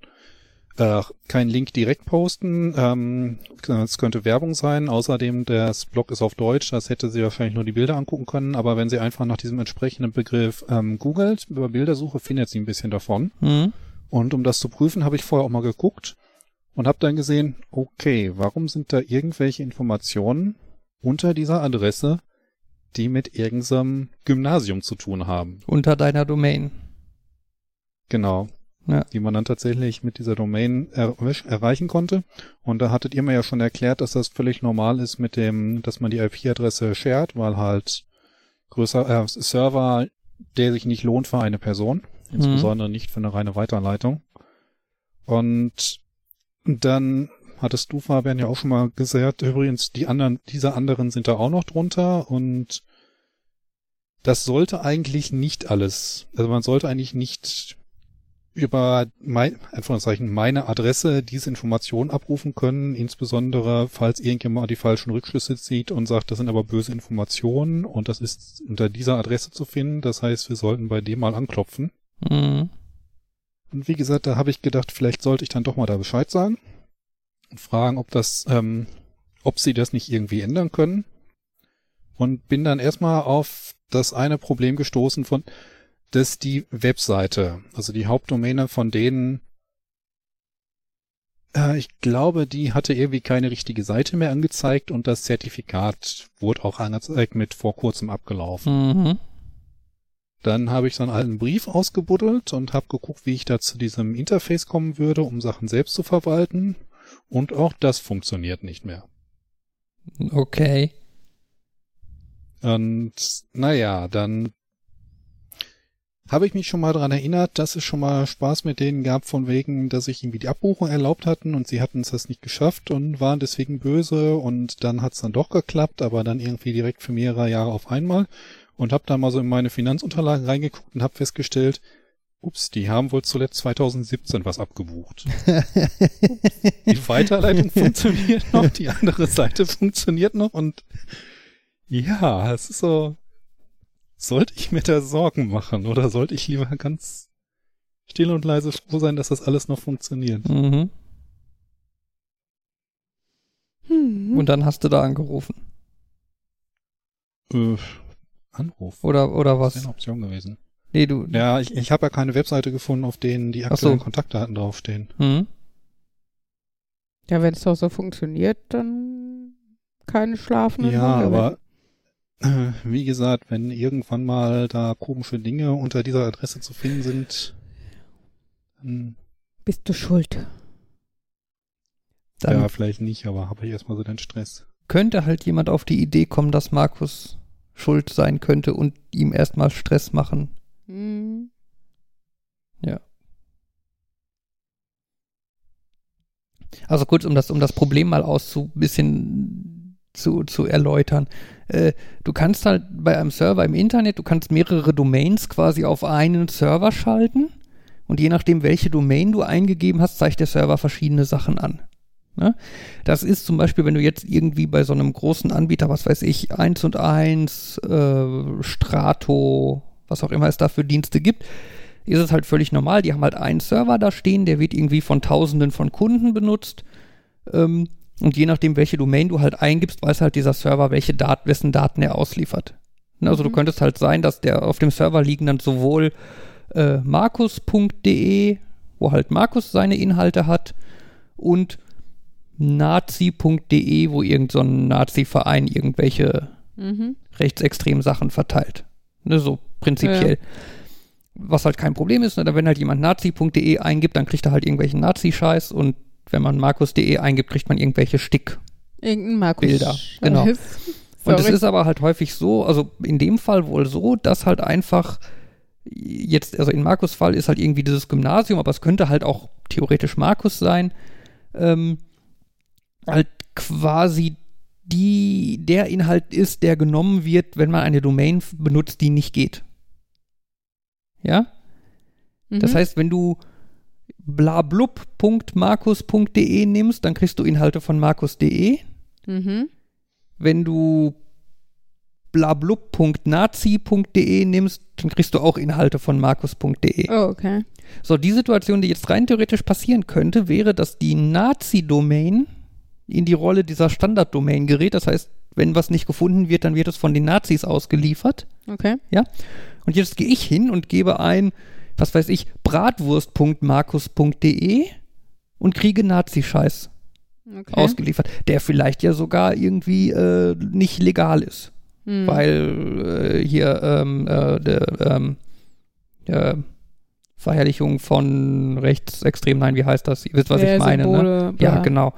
äh, keinen Link direkt posten. Ähm, es könnte Werbung sein. Außerdem, das Blog ist auf Deutsch. Das hätte sie wahrscheinlich nur die Bilder angucken können. Aber wenn sie einfach nach diesem entsprechenden Begriff ähm, googelt, über Bildersuche, findet sie ein bisschen davon. Mhm. Und um das zu prüfen, habe ich vorher auch mal geguckt und habe dann gesehen, okay, warum sind da irgendwelche Informationen unter dieser Adresse, die mit irgendeinem Gymnasium zu tun haben? Unter deiner Domain. Genau ja. die man dann tatsächlich mit dieser Domain er erreichen konnte. Und da hattet ihr mir ja schon erklärt, dass das völlig normal ist mit dem, dass man die IP-Adresse shared, weil halt größer äh, Server, der sich nicht lohnt für eine Person, mhm. insbesondere nicht für eine reine Weiterleitung. Und dann hattest du, Fabian, ja auch schon mal gesagt, übrigens, die anderen, diese anderen sind da auch noch drunter und das sollte eigentlich nicht alles, also man sollte eigentlich nicht über mein, Anführungszeichen, meine Adresse diese Informationen abrufen können, insbesondere falls irgendjemand die falschen Rückschlüsse zieht und sagt, das sind aber böse Informationen und das ist unter dieser Adresse zu finden. Das heißt, wir sollten bei dem mal anklopfen. Mhm. Und wie gesagt, da habe ich gedacht, vielleicht sollte ich dann doch mal da Bescheid sagen und fragen, ob das, ähm, ob sie das nicht irgendwie ändern können. Und bin dann erstmal auf das eine Problem gestoßen von, dass die Webseite, also die Hauptdomäne von denen, äh, ich glaube, die hatte irgendwie keine richtige Seite mehr angezeigt und das Zertifikat wurde auch angezeigt mit vor kurzem abgelaufen. Mhm. Dann habe ich so einen alten Brief ausgebuddelt und habe geguckt, wie ich da zu diesem Interface kommen würde, um Sachen selbst zu verwalten. Und auch das funktioniert nicht mehr. Okay. Und naja, dann habe ich mich schon mal daran erinnert, dass es schon mal Spaß mit denen gab, von wegen, dass ich irgendwie die Abbuchung erlaubt hatten und sie hatten es das nicht geschafft und waren deswegen böse und dann hat es dann doch geklappt, aber dann irgendwie direkt für mehrere Jahre auf einmal und habe da mal so in meine Finanzunterlagen reingeguckt und habe festgestellt, ups, die haben wohl zuletzt 2017 was abgebucht. die Weiterleitung funktioniert noch, die andere Seite funktioniert noch und ja, es ist so, sollte ich mir da Sorgen machen oder sollte ich lieber ganz still und leise froh sein, dass das alles noch funktioniert? Mhm. Hm. Und dann hast du da angerufen. Äh, Anruf. Oder, oder was? Das wäre eine Option gewesen. Nee, du. Ja, ich, ich habe ja keine Webseite gefunden, auf denen die aktuellen so. Kontaktdaten draufstehen. Mhm. Ja, wenn es doch so funktioniert, dann keine schlafenden Ja, Hunde aber äh, wie gesagt, wenn irgendwann mal da komische Dinge unter dieser Adresse zu finden sind, dann bist du schuld. Dann ja, vielleicht nicht, aber habe ich erstmal so den Stress. Könnte halt jemand auf die Idee kommen, dass Markus schuld sein könnte und ihm erstmal Stress machen. Mhm. Ja. Also kurz, um das, um das Problem mal auszu, bisschen zu, zu erläutern. Äh, du kannst halt bei einem Server im Internet, du kannst mehrere Domains quasi auf einen Server schalten und je nachdem, welche Domain du eingegeben hast, zeigt der Server verschiedene Sachen an. Ne? Das ist zum Beispiel, wenn du jetzt irgendwie bei so einem großen Anbieter, was weiß ich, 1 und 1, äh, Strato, was auch immer es da für Dienste gibt, ist es halt völlig normal. Die haben halt einen Server da stehen, der wird irgendwie von Tausenden von Kunden benutzt. Ähm, und je nachdem, welche Domain du halt eingibst, weiß halt dieser Server, welche Dat wessen Daten er ausliefert. Ne, also mhm. du könntest halt sein, dass der auf dem Server liegen dann sowohl äh, markus.de, wo halt Markus seine Inhalte hat, und nazi.de, wo irgendein so Nazi-Verein irgendwelche mhm. rechtsextremen Sachen verteilt. Ne, so prinzipiell. Ja. Was halt kein Problem ist, ne, wenn halt jemand nazi.de eingibt, dann kriegt er halt irgendwelchen Nazi-Scheiß und wenn man markus.de eingibt, kriegt man irgendwelche Stick. Irgendein Markus. Bilder. Genau. und es ist aber halt häufig so, also in dem Fall wohl so, dass halt einfach jetzt, also in Markus' Fall ist halt irgendwie dieses Gymnasium, aber es könnte halt auch theoretisch Markus sein, ähm, halt quasi die, der Inhalt ist, der genommen wird, wenn man eine Domain benutzt, die nicht geht. Ja? Mhm. Das heißt, wenn du blablub.markus.de nimmst, dann kriegst du Inhalte von markus.de. Mhm. Wenn du blablub.nazi.de nimmst, dann kriegst du auch Inhalte von markus.de. Oh, okay. So, die Situation, die jetzt rein theoretisch passieren könnte, wäre, dass die Nazi-Domain in die Rolle dieser Standarddomain gerät. Das heißt, wenn was nicht gefunden wird, dann wird es von den Nazis ausgeliefert. Okay. Ja. Und jetzt gehe ich hin und gebe ein, was weiß ich, bratwurst.markus.de und kriege Nazi-Scheiß okay. ausgeliefert, der vielleicht ja sogar irgendwie äh, nicht legal ist. Hm. Weil äh, hier ähm, äh, der, ähm, Verherrlichung von rechtsextrem, nein, wie heißt das? Ihr wisst, was der ich meine, ne? Symbole, ne? Ja, genau.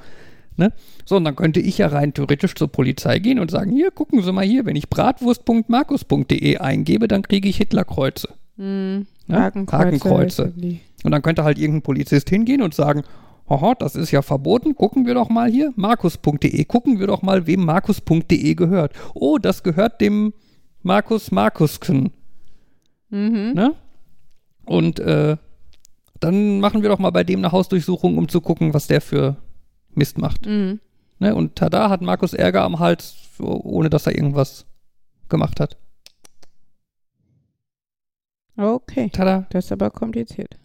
Ne? So, und dann könnte ich ja rein theoretisch zur Polizei gehen und sagen, hier, gucken Sie mal hier, wenn ich bratwurst.markus.de eingebe, dann kriege ich Hitlerkreuze. Mhm. Ja? Hakenkreuze. Hakenkreuze. Und dann könnte halt irgendein Polizist hingehen und sagen, Haha, das ist ja verboten. Gucken wir doch mal hier, markus.de. Gucken wir doch mal, wem markus.de gehört. Oh, das gehört dem Markus Markusken. Mhm. Ne? Und äh, dann machen wir doch mal bei dem eine Hausdurchsuchung, um zu gucken, was der für Mist macht. Mhm. Ne? Und tada, hat Markus Ärger am Hals, ohne dass er irgendwas gemacht hat. Okay. Tada. Das ist aber kompliziert.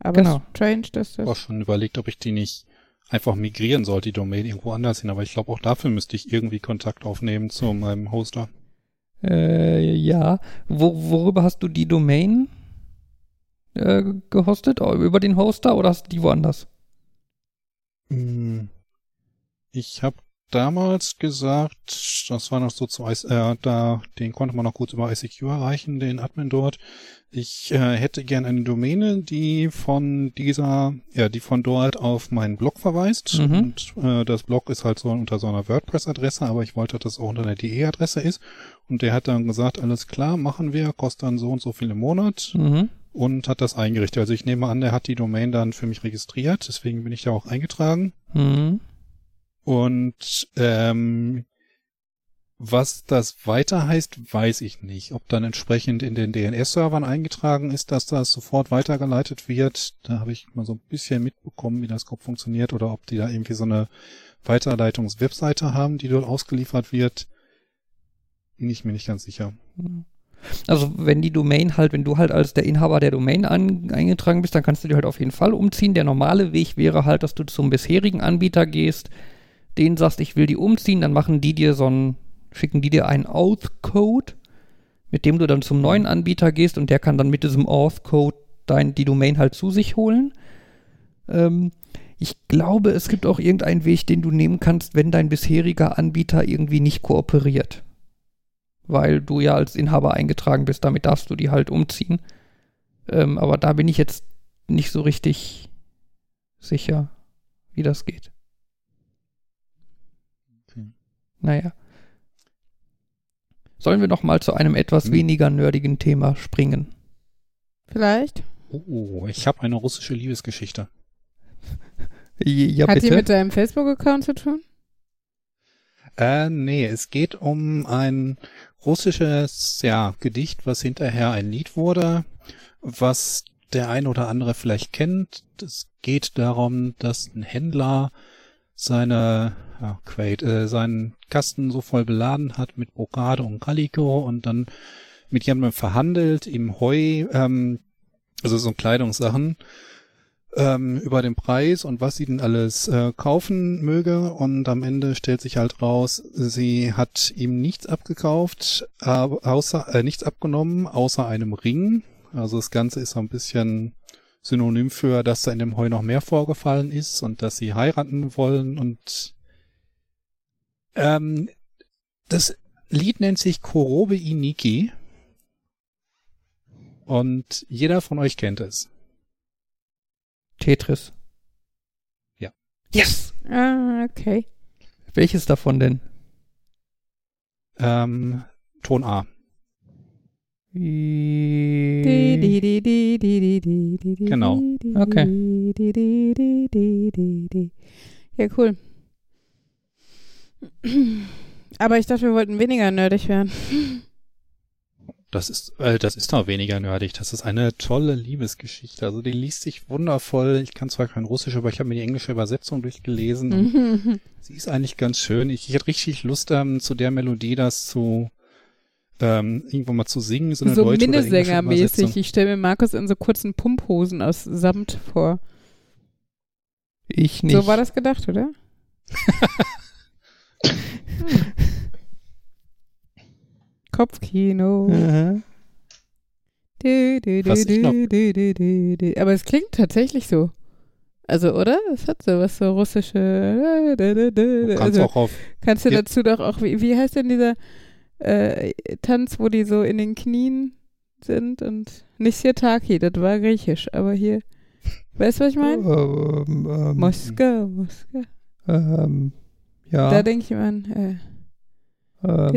Aber genau. strange, dass das. Ich habe auch schon überlegt, ob ich die nicht einfach migrieren sollte, die Domain irgendwo anders hin. Aber ich glaube, auch dafür müsste ich irgendwie Kontakt aufnehmen zu meinem Hoster. Äh, ja. Wo, worüber hast du die Domain äh, gehostet? Über den Hoster oder hast du die woanders? Hm. Ich habe damals gesagt, das war noch so zu, äh, da, den konnte man noch gut über ICQ erreichen, den Admin dort. Ich äh, hätte gern eine Domäne, die von dieser, ja, die von dort auf meinen Blog verweist. Mhm. Und äh, das Blog ist halt so unter so einer WordPress-Adresse, aber ich wollte, dass es auch unter einer DE-Adresse ist. Und der hat dann gesagt, alles klar, machen wir, kostet dann so und so viel im Monat. Mhm. Und hat das eingerichtet. Also ich nehme an, der hat die Domain dann für mich registriert, deswegen bin ich da auch eingetragen. Mhm. Und ähm, was das weiter heißt, weiß ich nicht. Ob dann entsprechend in den DNS-Servern eingetragen ist, dass das sofort weitergeleitet wird. Da habe ich mal so ein bisschen mitbekommen, wie das grob funktioniert oder ob die da irgendwie so eine Weiterleitungs-Webseite haben, die dort ausgeliefert wird. Bin ich mir nicht ganz sicher. Also wenn die Domain halt, wenn du halt als der Inhaber der Domain an, eingetragen bist, dann kannst du die halt auf jeden Fall umziehen. Der normale Weg wäre halt, dass du zum bisherigen Anbieter gehst, denen sagst, ich will die umziehen, dann machen die dir so ein, schicken die dir einen Auth-Code, mit dem du dann zum neuen Anbieter gehst und der kann dann mit diesem Auth-Code dein, die Domain halt zu sich holen. Ähm, ich glaube, es gibt auch irgendeinen Weg, den du nehmen kannst, wenn dein bisheriger Anbieter irgendwie nicht kooperiert. Weil du ja als Inhaber eingetragen bist, damit darfst du die halt umziehen. Ähm, aber da bin ich jetzt nicht so richtig sicher, wie das geht. Naja. Sollen wir noch mal zu einem etwas hm. weniger nerdigen Thema springen? Vielleicht. Oh, ich habe eine russische Liebesgeschichte. ja, Hat bitte? die mit deinem Facebook-Account zu tun? Äh, nee, es geht um ein russisches, ja, Gedicht, was hinterher ein Lied wurde, was der ein oder andere vielleicht kennt. Es geht darum, dass ein Händler seine ja, Quaid, äh, seinen Kasten so voll beladen hat mit Brokade und Calico und dann mit jemandem verhandelt, ihm Heu, ähm, also so Kleidungssachen, ähm, über den Preis und was sie denn alles äh, kaufen möge und am Ende stellt sich halt raus, sie hat ihm nichts abgekauft, äh, außer äh, nichts abgenommen, außer einem Ring. Also das Ganze ist so ein bisschen Synonym für, dass da in dem Heu noch mehr vorgefallen ist und dass sie heiraten wollen und ähm, das Lied nennt sich Korobe Iniki und jeder von euch kennt es. Tetris. Ja. Yes! Ah, okay. Welches davon denn? Ähm, Ton A. Genau. Okay. Ja, cool. Aber ich dachte, wir wollten weniger nerdig werden. Das ist, äh, das ist noch weniger nerdig. Das ist eine tolle Liebesgeschichte. Also die liest sich wundervoll. Ich kann zwar kein Russisch, aber ich habe mir die englische Übersetzung durchgelesen. sie ist eigentlich ganz schön. Ich, ich hätte richtig Lust, ähm, zu der Melodie das zu ähm, irgendwo mal zu singen. So, eine so Minnesänger-mäßig. Ich stelle mir Markus in so kurzen Pumphosen aus Samt vor. Ich nicht. So war das gedacht, oder? Kopfkino. Mhm. Du, du, du, Aber es klingt tatsächlich so. Also, oder? Es hat so was so russische. Du kannst also, auch auf. Kannst du dazu doch auch, wie, wie heißt denn dieser äh, Tanz, wo die so in den Knien sind und nicht Sirtaki, das war griechisch, aber hier. Weißt du, was ich meine? Ähm, ähm, Moskau, Moskau. Ähm, ja. Da denke ich mir an. Äh, ähm.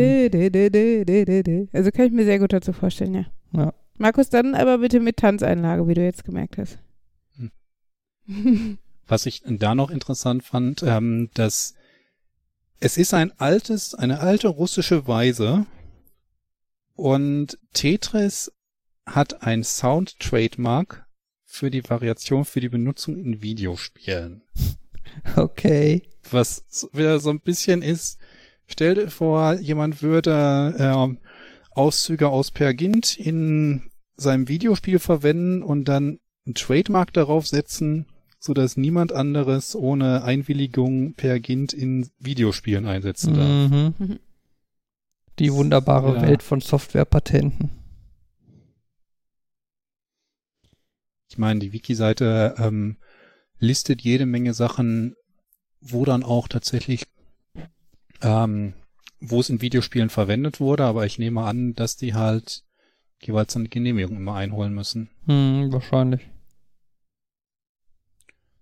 Also kann ich mir sehr gut dazu vorstellen, ja. ja. Markus, dann aber bitte mit Tanzeinlage, wie du jetzt gemerkt hast. Hm. Was ich da noch interessant fand, ähm, dass es ist ein altes, eine alte russische Weise und Tetris hat ein Sound-Trademark für die Variation für die Benutzung in Videospielen. Okay. Was wieder so ein bisschen ist, Stell dir vor, jemand würde äh, Auszüge aus Per Gint in seinem Videospiel verwenden und dann ein Trademark darauf setzen, so dass niemand anderes ohne Einwilligung per GINT in Videospielen einsetzen darf. Mhm. mhm. Die wunderbare ja. Welt von Softwarepatenten. Ich meine, die Wiki-Seite ähm, listet jede Menge Sachen, wo dann auch tatsächlich, ähm, wo es in Videospielen verwendet wurde, aber ich nehme an, dass die halt jeweils eine Genehmigung immer einholen müssen. Hm, wahrscheinlich.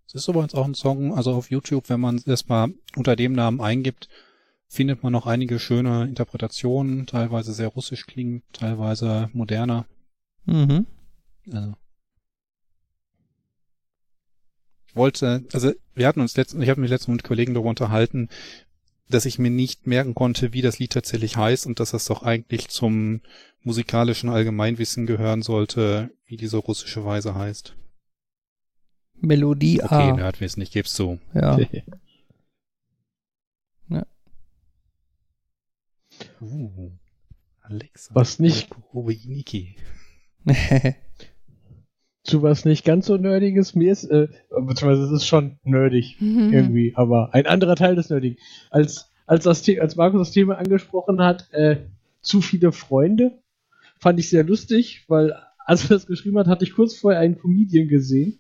Es ist übrigens auch ein Song, also auf YouTube, wenn man es erstmal unter dem Namen eingibt, findet man noch einige schöne Interpretationen, teilweise sehr russisch klingend, teilweise moderner. Mhm. Also Ich wollte, also wir hatten uns letztens, ich habe mich letztens mit Kollegen darüber unterhalten, dass ich mir nicht merken konnte, wie das Lied tatsächlich heißt und dass das doch eigentlich zum musikalischen Allgemeinwissen gehören sollte, wie diese russische Weise heißt. Melodie okay, A. Okay, Nerdwissen, ich geb's zu. Ja. ja. Uh, Alexa. Was nicht. Niki. zu was nicht ganz so nerdiges. Mir ist, äh, beziehungsweise es ist schon nerdig mhm. irgendwie, aber ein anderer Teil des Nerdigen. Als, als, das, als Markus das Thema angesprochen hat, äh, zu viele Freunde, fand ich sehr lustig, weil als er das geschrieben hat, hatte ich kurz vorher einen Comedian gesehen,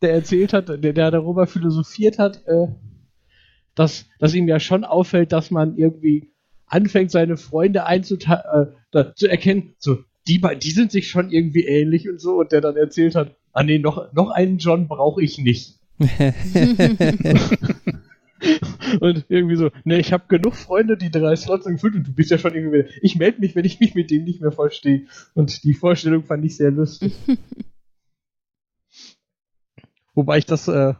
der erzählt hat, der, der darüber philosophiert hat, äh, dass, dass ihm ja schon auffällt, dass man irgendwie anfängt, seine Freunde einzuteilen, äh, zu erkennen, so, die, die sind sich schon irgendwie ähnlich und so, und der dann erzählt hat, ah nee, noch, noch einen John brauche ich nicht. und irgendwie so, ne, ich habe genug Freunde, die drei Slots sind gefüllt und du bist ja schon irgendwie, ich melde mich, wenn ich mich mit dem nicht mehr verstehe. Und die Vorstellung fand ich sehr lustig. Wobei ich das, äh,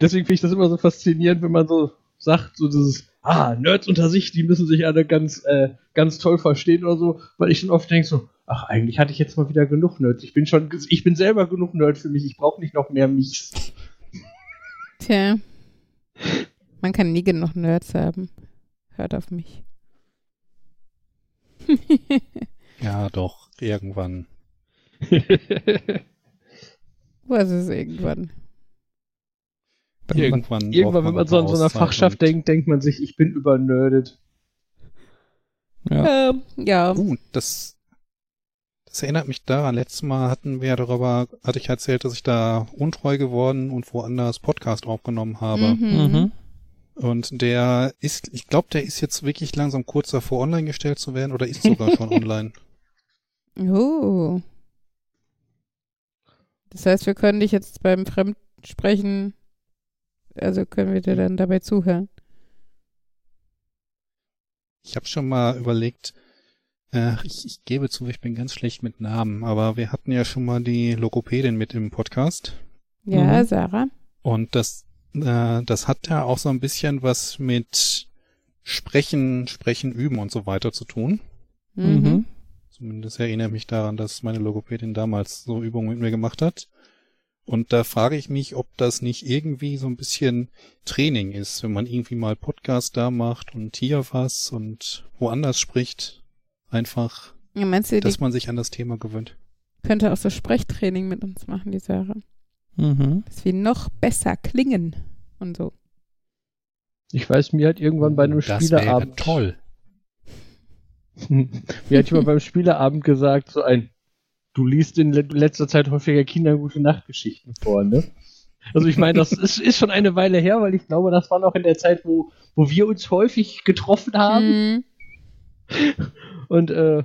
deswegen finde ich das immer so faszinierend, wenn man so sagt, so dieses, ah, Nerds unter sich, die müssen sich alle ganz, äh, ganz toll verstehen oder so, weil ich dann oft denke so, ach, eigentlich hatte ich jetzt mal wieder genug Nerds. Ich bin schon, ich bin selber genug Nerd für mich, ich brauche nicht noch mehr Michs. Tja. Man kann nie genug Nerds haben. Hört auf mich. ja, doch, irgendwann. Was ist irgendwann? Irgendwann, irgendwann wenn man so an so einer Fachschaft denkt, denkt man sich, ich bin übernerdet. Ja. Ähm, ja. Uh, das, das erinnert mich daran. Letztes Mal hatten wir darüber, hatte ich erzählt, dass ich da untreu geworden und woanders Podcast aufgenommen habe. Mhm. Mhm. Und der ist, ich glaube, der ist jetzt wirklich langsam kurz davor, online gestellt zu werden oder ist sogar schon online. Oh. Das heißt, wir können dich jetzt beim Fremdsprechen also können wir dir dann dabei zuhören? Ich habe schon mal überlegt, äh, ich, ich gebe zu, ich bin ganz schlecht mit Namen, aber wir hatten ja schon mal die Logopädin mit im Podcast. Ja, mhm. Sarah. Und das, äh, das hat ja auch so ein bisschen was mit Sprechen, Sprechen üben und so weiter zu tun. Mhm. Zumindest erinnere ich mich daran, dass meine Logopädin damals so Übungen mit mir gemacht hat. Und da frage ich mich, ob das nicht irgendwie so ein bisschen Training ist, wenn man irgendwie mal Podcast da macht und hier was und woanders spricht. Einfach, ja, meinst du, dass man sich an das Thema gewöhnt. Könnte auch so Sprechtraining mit uns machen, die Sarah. Mhm. Dass wir noch besser klingen und so. Ich weiß, mir hat irgendwann bei einem das Spieleabend. toll. mir hat jemand beim Spieleabend gesagt, so ein du liest in letzter Zeit häufiger Kinder gute Nachtgeschichten vor, ne? Also ich meine, das ist, ist, schon eine Weile her, weil ich glaube, das war noch in der Zeit, wo, wo wir uns häufig getroffen haben. Mhm. Und äh,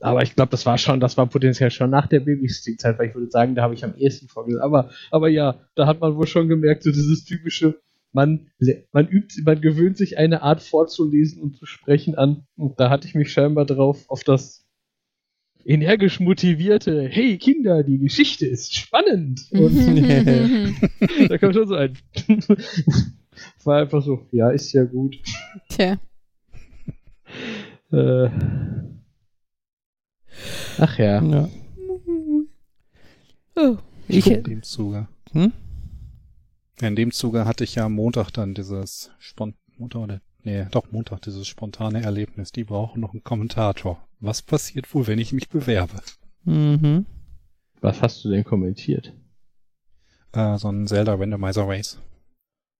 aber ich glaube, das war schon, das war potenziell schon nach der Babysitting-Zeit, weil ich würde sagen, da habe ich am ehesten vorgelesen. Aber, aber ja, da hat man wohl schon gemerkt, so dieses typische, man, man übt, man gewöhnt sich eine Art vorzulesen und zu sprechen an. Und da hatte ich mich scheinbar drauf auf das energisch motivierte, hey Kinder, die Geschichte ist spannend. Und da kommt schon so ein. War einfach so, ja, ist ja gut. Tja. Äh. Ach ja. ja. Oh. Ich, in dem Zuge. Hm? In dem Zuge hatte ich ja am Montag dann dieses Spont Montag oder Nee, doch Montag, dieses spontane Erlebnis. Die brauchen noch einen Kommentator. Was passiert wohl, wenn ich mich bewerbe? Mhm. Was hast du denn kommentiert? Äh, so ein Zelda Randomizer Race.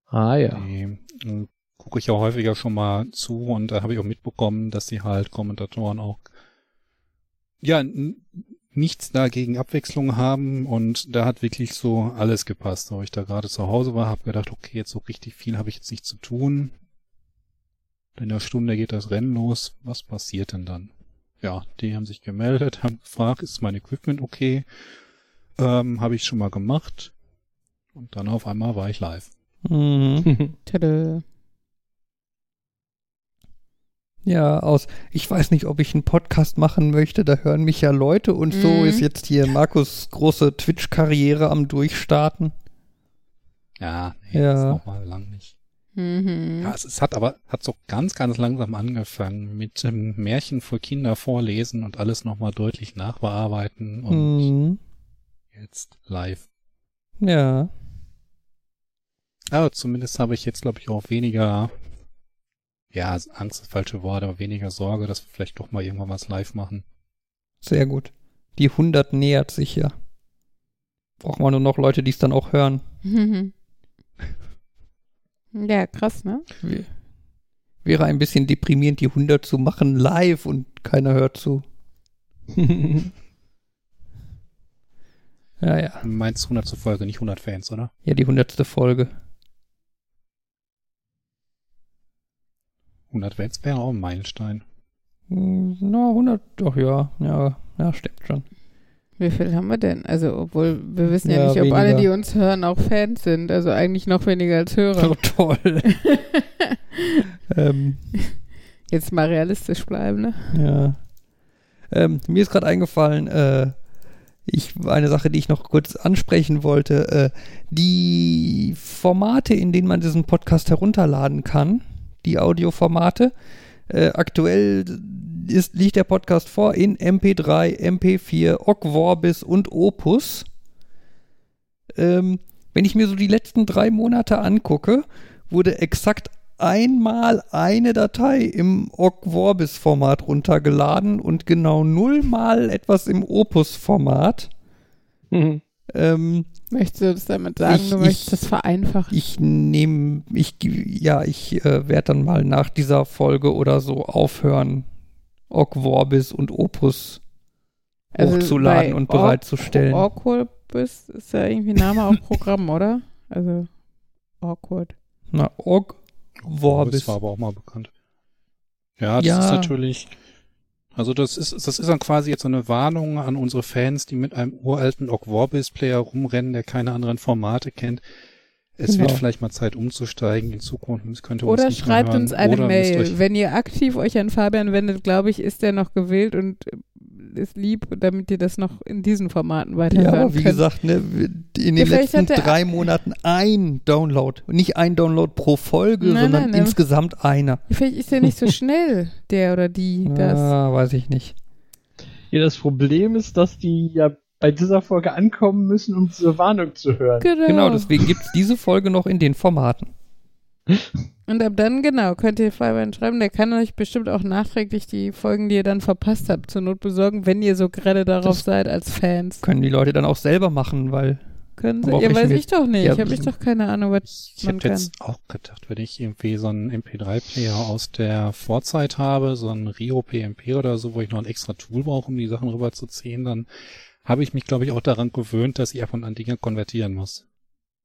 Ah ja. Die äh, gucke ich ja häufiger schon mal zu und da habe ich auch mitbekommen, dass die halt Kommentatoren auch ja nichts dagegen Abwechslung haben und da hat wirklich so alles gepasst. Wo ich da gerade zu Hause war, habe gedacht, okay, jetzt so richtig viel habe ich jetzt nicht zu tun. In der Stunde geht das Rennen los. Was passiert denn dann? Ja, die haben sich gemeldet, haben gefragt, ist mein Equipment okay? Ähm, habe ich schon mal gemacht. Und dann auf einmal war ich live. Mhm. Tada. Ja, aus, ich weiß nicht, ob ich einen Podcast machen möchte, da hören mich ja Leute und mhm. so ist jetzt hier Markus große Twitch-Karriere am Durchstarten. Ja, nee, ja. ist noch mal lang nicht. Mhm. Ja, es, es, hat aber, hat so ganz, ganz langsam angefangen mit ähm, Märchen für Kinder vorlesen und alles nochmal deutlich nachbearbeiten und mhm. jetzt live. Ja. Aber zumindest habe ich jetzt, glaube ich, auch weniger ja, Angst ist falsche Worte, aber weniger Sorge, dass wir vielleicht doch mal irgendwann was live machen. Sehr gut. Die 100 nähert sich ja. Braucht man nur noch Leute, die es dann auch hören. ja, krass, ne? Wäre ein bisschen deprimierend, die 100 zu machen live und keiner hört zu. ja, ja. Du meinst 100. Folge, nicht 100 Fans, oder? Ja, die 100. Folge. 100 Wets wäre auch ein Meilenstein. Hm, na, 100, doch ja, ja, ja, stimmt schon. Wie viel haben wir denn? Also, obwohl wir wissen ja, ja nicht, ob weniger. alle, die uns hören, auch Fans sind. Also eigentlich noch weniger als Hörer. Oh, toll. ähm, Jetzt mal realistisch bleiben, ne? Ja. Ähm, mir ist gerade eingefallen, äh, ich, eine Sache, die ich noch kurz ansprechen wollte. Äh, die Formate, in denen man diesen Podcast herunterladen kann, die Audioformate. Äh, aktuell ist, liegt der Podcast vor in MP3, MP4, Ogg Vorbis und Opus. Ähm, wenn ich mir so die letzten drei Monate angucke, wurde exakt einmal eine Datei im Ogg Vorbis Format runtergeladen und genau nullmal etwas im Opus Format. Mhm. Ähm, Möchtest du das damit sagen, ich, du möchtest das vereinfachen? Ich nehme, ich, ja, ich äh, werde dann mal nach dieser Folge oder so aufhören, Ork Vorbis und Opus also hochzuladen und bereitzustellen. Ork Vorbis ist ja irgendwie Name auf Programm, oder? Also awkward. Na, Ork Vorbis. Das war aber auch mal bekannt. Ja, das ja. ist natürlich also das ist, das ist dann quasi jetzt so eine Warnung an unsere Fans, die mit einem uralten Ogg Vorbis Player rumrennen, der keine anderen Formate kennt. Es genau. wird vielleicht mal Zeit umzusteigen in Zukunft. Es könnte Oder uns schreibt uns eine Oder Mail. Wenn ihr aktiv euch an Fabian wendet, glaube ich, ist der noch gewählt und ist lieb, damit ihr das noch in diesen Formaten weiterhören Ja, aber wie könnt. gesagt, ne, in den letzten drei Monaten ein Download. Nicht ein Download pro Folge, nein, sondern nein, nein. insgesamt einer. Vielleicht ist der nicht so schnell, der oder die. Das. Ja, weiß ich nicht. Ja, das Problem ist, dass die ja bei dieser Folge ankommen müssen, um diese Warnung zu hören. Genau, genau deswegen gibt es diese Folge noch in den Formaten. Und ab dann, genau, könnt ihr Fabian schreiben. Der kann euch bestimmt auch nachträglich die Folgen, die ihr dann verpasst habt, zur Not besorgen, wenn ihr so gerade darauf das seid als Fans. Können die Leute dann auch selber machen, weil. Können sie? Ja, weiß ich doch nicht. Ja, habe ich doch keine Ahnung, was ich man kann. Ich jetzt auch gedacht, wenn ich irgendwie so einen MP3-Player aus der Vorzeit habe, so ein Rio PMP oder so, wo ich noch ein extra Tool brauche, um die Sachen rüberzuziehen, dann habe ich mich, glaube ich, auch daran gewöhnt, dass ich einfach an Dinge konvertieren muss.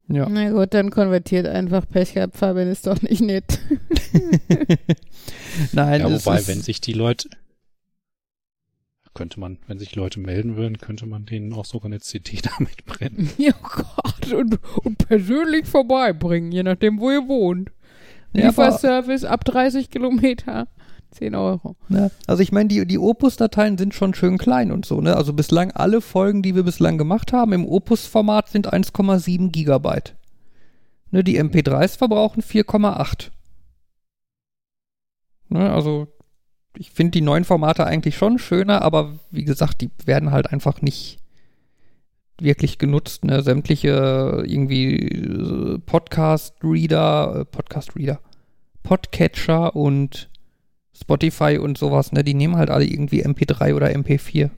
Ja. Na gut, dann konvertiert einfach Pech gehabt, Fabian ist doch nicht nett. Nein, ja, wobei, wenn sich die Leute, könnte man, wenn sich Leute melden würden, könnte man denen auch sogar eine CD damit brennen. Ja Gott, und, und persönlich vorbeibringen, je nachdem, wo ihr wohnt. Ja, Lieferservice ab 30 Kilometer. 10 Euro. Ja, also ich meine, die, die Opus-Dateien sind schon schön klein und so, ne? Also bislang alle Folgen, die wir bislang gemacht haben, im Opus-Format sind 1,7 Gigabyte. Ne, die MP3s verbrauchen 4,8. Ne, also ich finde die neuen Formate eigentlich schon schöner, aber wie gesagt, die werden halt einfach nicht wirklich genutzt. Ne? Sämtliche irgendwie äh, Podcast-Reader, äh, Podcast-Reader, Podcatcher und Spotify und sowas, ne, die nehmen halt alle irgendwie MP3 oder MP4.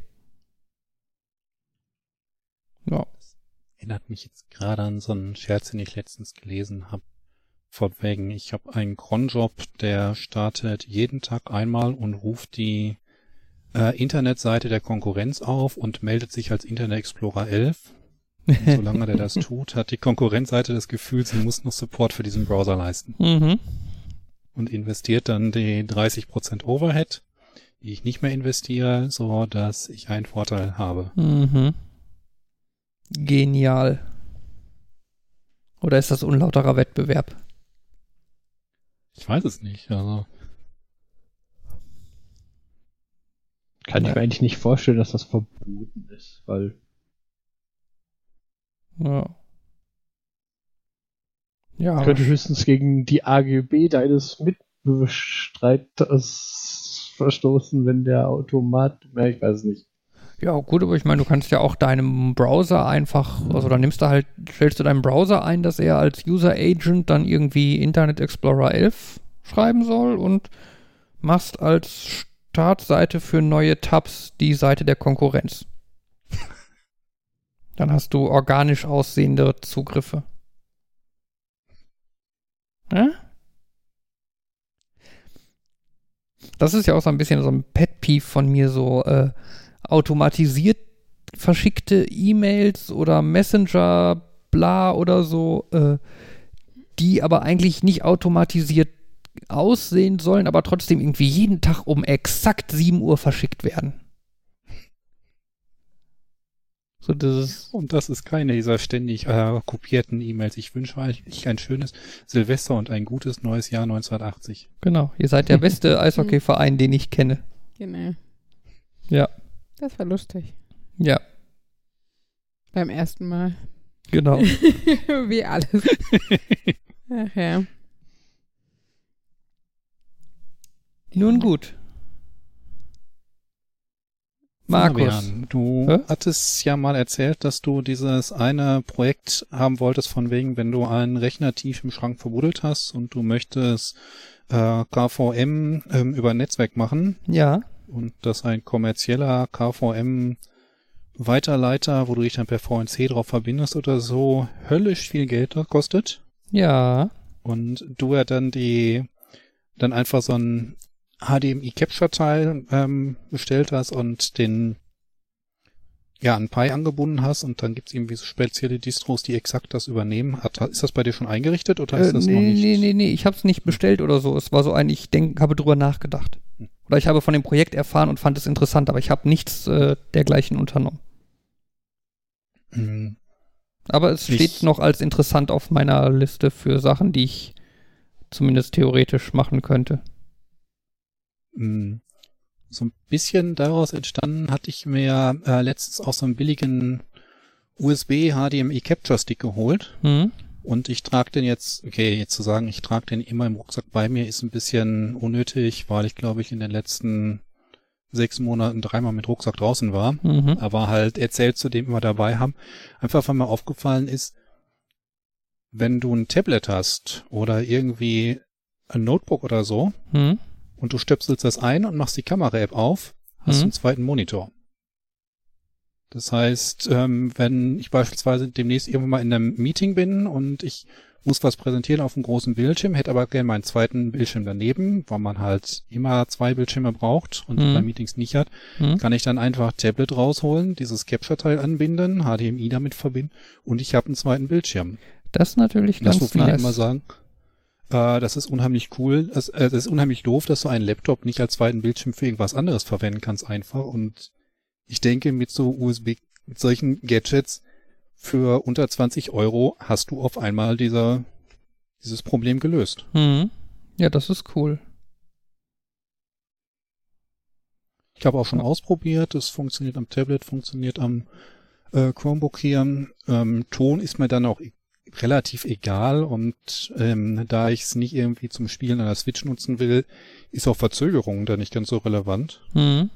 Ja. Erinnert mich jetzt gerade an so einen Scherz, den ich letztens gelesen habe. Von wegen, ich habe einen Cronjob, der startet jeden Tag einmal und ruft die äh, Internetseite der Konkurrenz auf und meldet sich als Internet Explorer 11. Und solange der das tut, hat die Konkurrenzseite das Gefühl, sie muss noch Support für diesen Browser leisten. Mhm. Und investiert dann die 30% Overhead, die ich nicht mehr investiere, so dass ich einen Vorteil habe. Mhm. Genial. Oder ist das unlauterer Wettbewerb? Ich weiß es nicht, also. Kann ich mir eigentlich nicht vorstellen, dass das verboten ist, weil. Ja. Ja. Könnte höchstens gegen die AGB deines Mitbestreiters verstoßen, wenn der Automat, ja, ich weiß es nicht. Ja, gut, aber ich meine, du kannst ja auch deinem Browser einfach, also dann nimmst du halt, stellst du deinem Browser ein, dass er als User Agent dann irgendwie Internet Explorer 11 schreiben soll und machst als Startseite für neue Tabs die Seite der Konkurrenz. Dann hast du organisch aussehende Zugriffe. Ja? Das ist ja auch so ein bisschen so ein Pet-Peeve von mir, so äh, automatisiert verschickte E-Mails oder Messenger, bla oder so, äh, die aber eigentlich nicht automatisiert aussehen sollen, aber trotzdem irgendwie jeden Tag um exakt 7 Uhr verschickt werden. So dieses und das ist keine dieser ständig äh, kopierten E-Mails. Ich wünsche euch ein schönes Silvester und ein gutes neues Jahr 1980. Genau, ihr seid der beste Eishockeyverein, den ich kenne. Genau. Ja. Das war lustig. Ja. Beim ersten Mal. Genau. Wie alles. Ach ja. Nun gut. Markus. Fabian, du Hä? hattest ja mal erzählt, dass du dieses eine Projekt haben wolltest, von wegen, wenn du einen Rechner tief im Schrank verbuddelt hast und du möchtest äh, KVM ähm, über Netzwerk machen. Ja und dass ein kommerzieller KVM Weiterleiter, wo du dich dann per VNC drauf verbindest oder so, höllisch viel Geld kostet. Ja. Und du ja dann die, dann einfach so ein HDMI Capture Teil ähm, bestellt hast und den ja, ein Pi angebunden hast und dann gibt's irgendwie so spezielle Distros, die exakt das übernehmen. Hat, ist das bei dir schon eingerichtet oder ist äh, das nee, noch nicht? Nee, nee, nee, ich habe es nicht bestellt oder so. Es war so ein, ich denk, habe drüber nachgedacht. Oder ich habe von dem Projekt erfahren und fand es interessant, aber ich habe nichts äh, dergleichen unternommen. Mhm. Aber es ich steht noch als interessant auf meiner Liste für Sachen, die ich zumindest theoretisch machen könnte. Mhm so ein bisschen daraus entstanden hatte ich mir äh, letztens auch so einen billigen USB HDMI Capture Stick geholt. Mhm. Und ich trage den jetzt, okay, jetzt zu sagen, ich trage den immer im Rucksack bei mir, ist ein bisschen unnötig, weil ich glaube ich in den letzten sechs Monaten dreimal mit Rucksack draußen war, mhm. aber halt erzählt zu dem immer dabei haben. Einfach weil mir aufgefallen ist, wenn du ein Tablet hast oder irgendwie ein Notebook oder so, mhm und du stöpselst das ein und machst die Kamera-App auf, hast mhm. einen zweiten Monitor. Das heißt, ähm, wenn ich beispielsweise demnächst irgendwann mal in einem Meeting bin und ich muss was präsentieren auf einem großen Bildschirm, hätte aber gerne meinen zweiten Bildschirm daneben, weil man halt immer zwei Bildschirme braucht und mhm. bei Meetings nicht hat, mhm. kann ich dann einfach Tablet rausholen, dieses Capture-Teil anbinden, HDMI damit verbinden und ich habe einen zweiten Bildschirm. Das ist natürlich ganz Das, wo viele nice. immer sagen, äh, das ist unheimlich cool. Es, äh, das ist unheimlich doof, dass du einen Laptop nicht als zweiten Bildschirm für irgendwas anderes verwenden kannst einfach. Und ich denke, mit so USB, mit solchen Gadgets für unter 20 Euro hast du auf einmal dieser, dieses Problem gelöst. Mhm. Ja, das ist cool. Ich habe auch schon ausprobiert, es funktioniert am Tablet, funktioniert am äh, Chromebook hier. Ähm, Ton ist mir dann auch relativ egal und ähm, da ich es nicht irgendwie zum Spielen an der Switch nutzen will, ist auch Verzögerung da nicht ganz so relevant. Mhm.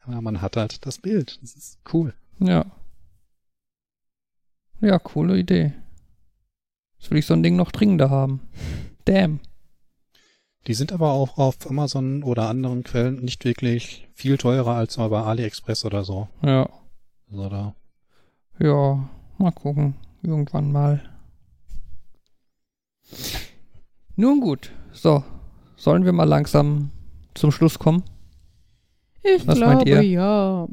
Aber man hat halt das Bild. Das ist cool. Ja. Ja, coole Idee. Jetzt will ich so ein Ding noch dringender haben. Damn. Die sind aber auch auf Amazon oder anderen Quellen nicht wirklich viel teurer als bei AliExpress oder so. Ja. Also da. Ja, Mal gucken. Irgendwann mal. Nun gut. So. Sollen wir mal langsam zum Schluss kommen? Ich Was glaube, ja.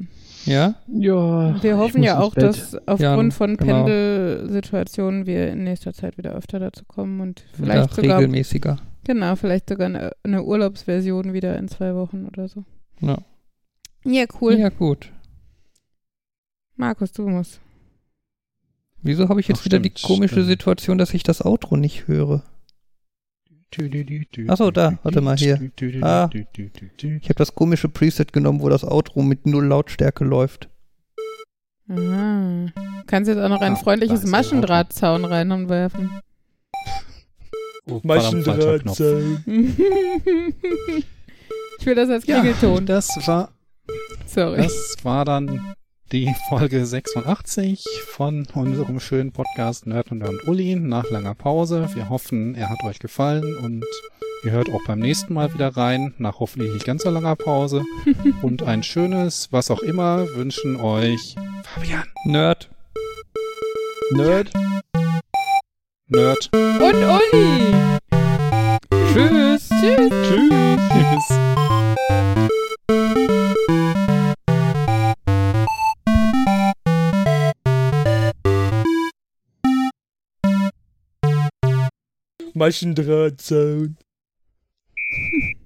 Ja? Ja. Wir hoffen ja auch, dass aufgrund ja, von genau. Pendelsituationen wir in nächster Zeit wieder öfter dazu kommen und vielleicht wieder sogar regelmäßiger. Genau, vielleicht sogar eine, eine, Urlaubsversion wieder in zwei Wochen oder so. Ja. Ja, cool. Ja, gut. Markus, du musst. Wieso habe ich jetzt Ach, wieder stimmt, die komische stimmt. Situation, dass ich das Outro nicht höre? Achso, da, warte mal hier. Ah, ich habe das komische Preset genommen, wo das Outro mit null Lautstärke läuft. Aha. Kannst jetzt auch noch ein ah, freundliches Maschendrahtzaun reinwerfen. Oh, Maschendrahtzaun. ich will das als Klingelton. Ja, das war. Sorry. Das war dann die Folge 86 von unserem schönen Podcast Nerd und Uli nach langer Pause. Wir hoffen, er hat euch gefallen und ihr hört auch beim nächsten Mal wieder rein, nach hoffentlich nicht ganz so langer Pause. und ein schönes, was auch immer, wünschen euch Fabian. Nerd. Nerd. Nerd. Und Uli. Tschüss. Tschüss. Tschüss. Tschüss. Maschendrahtzaun.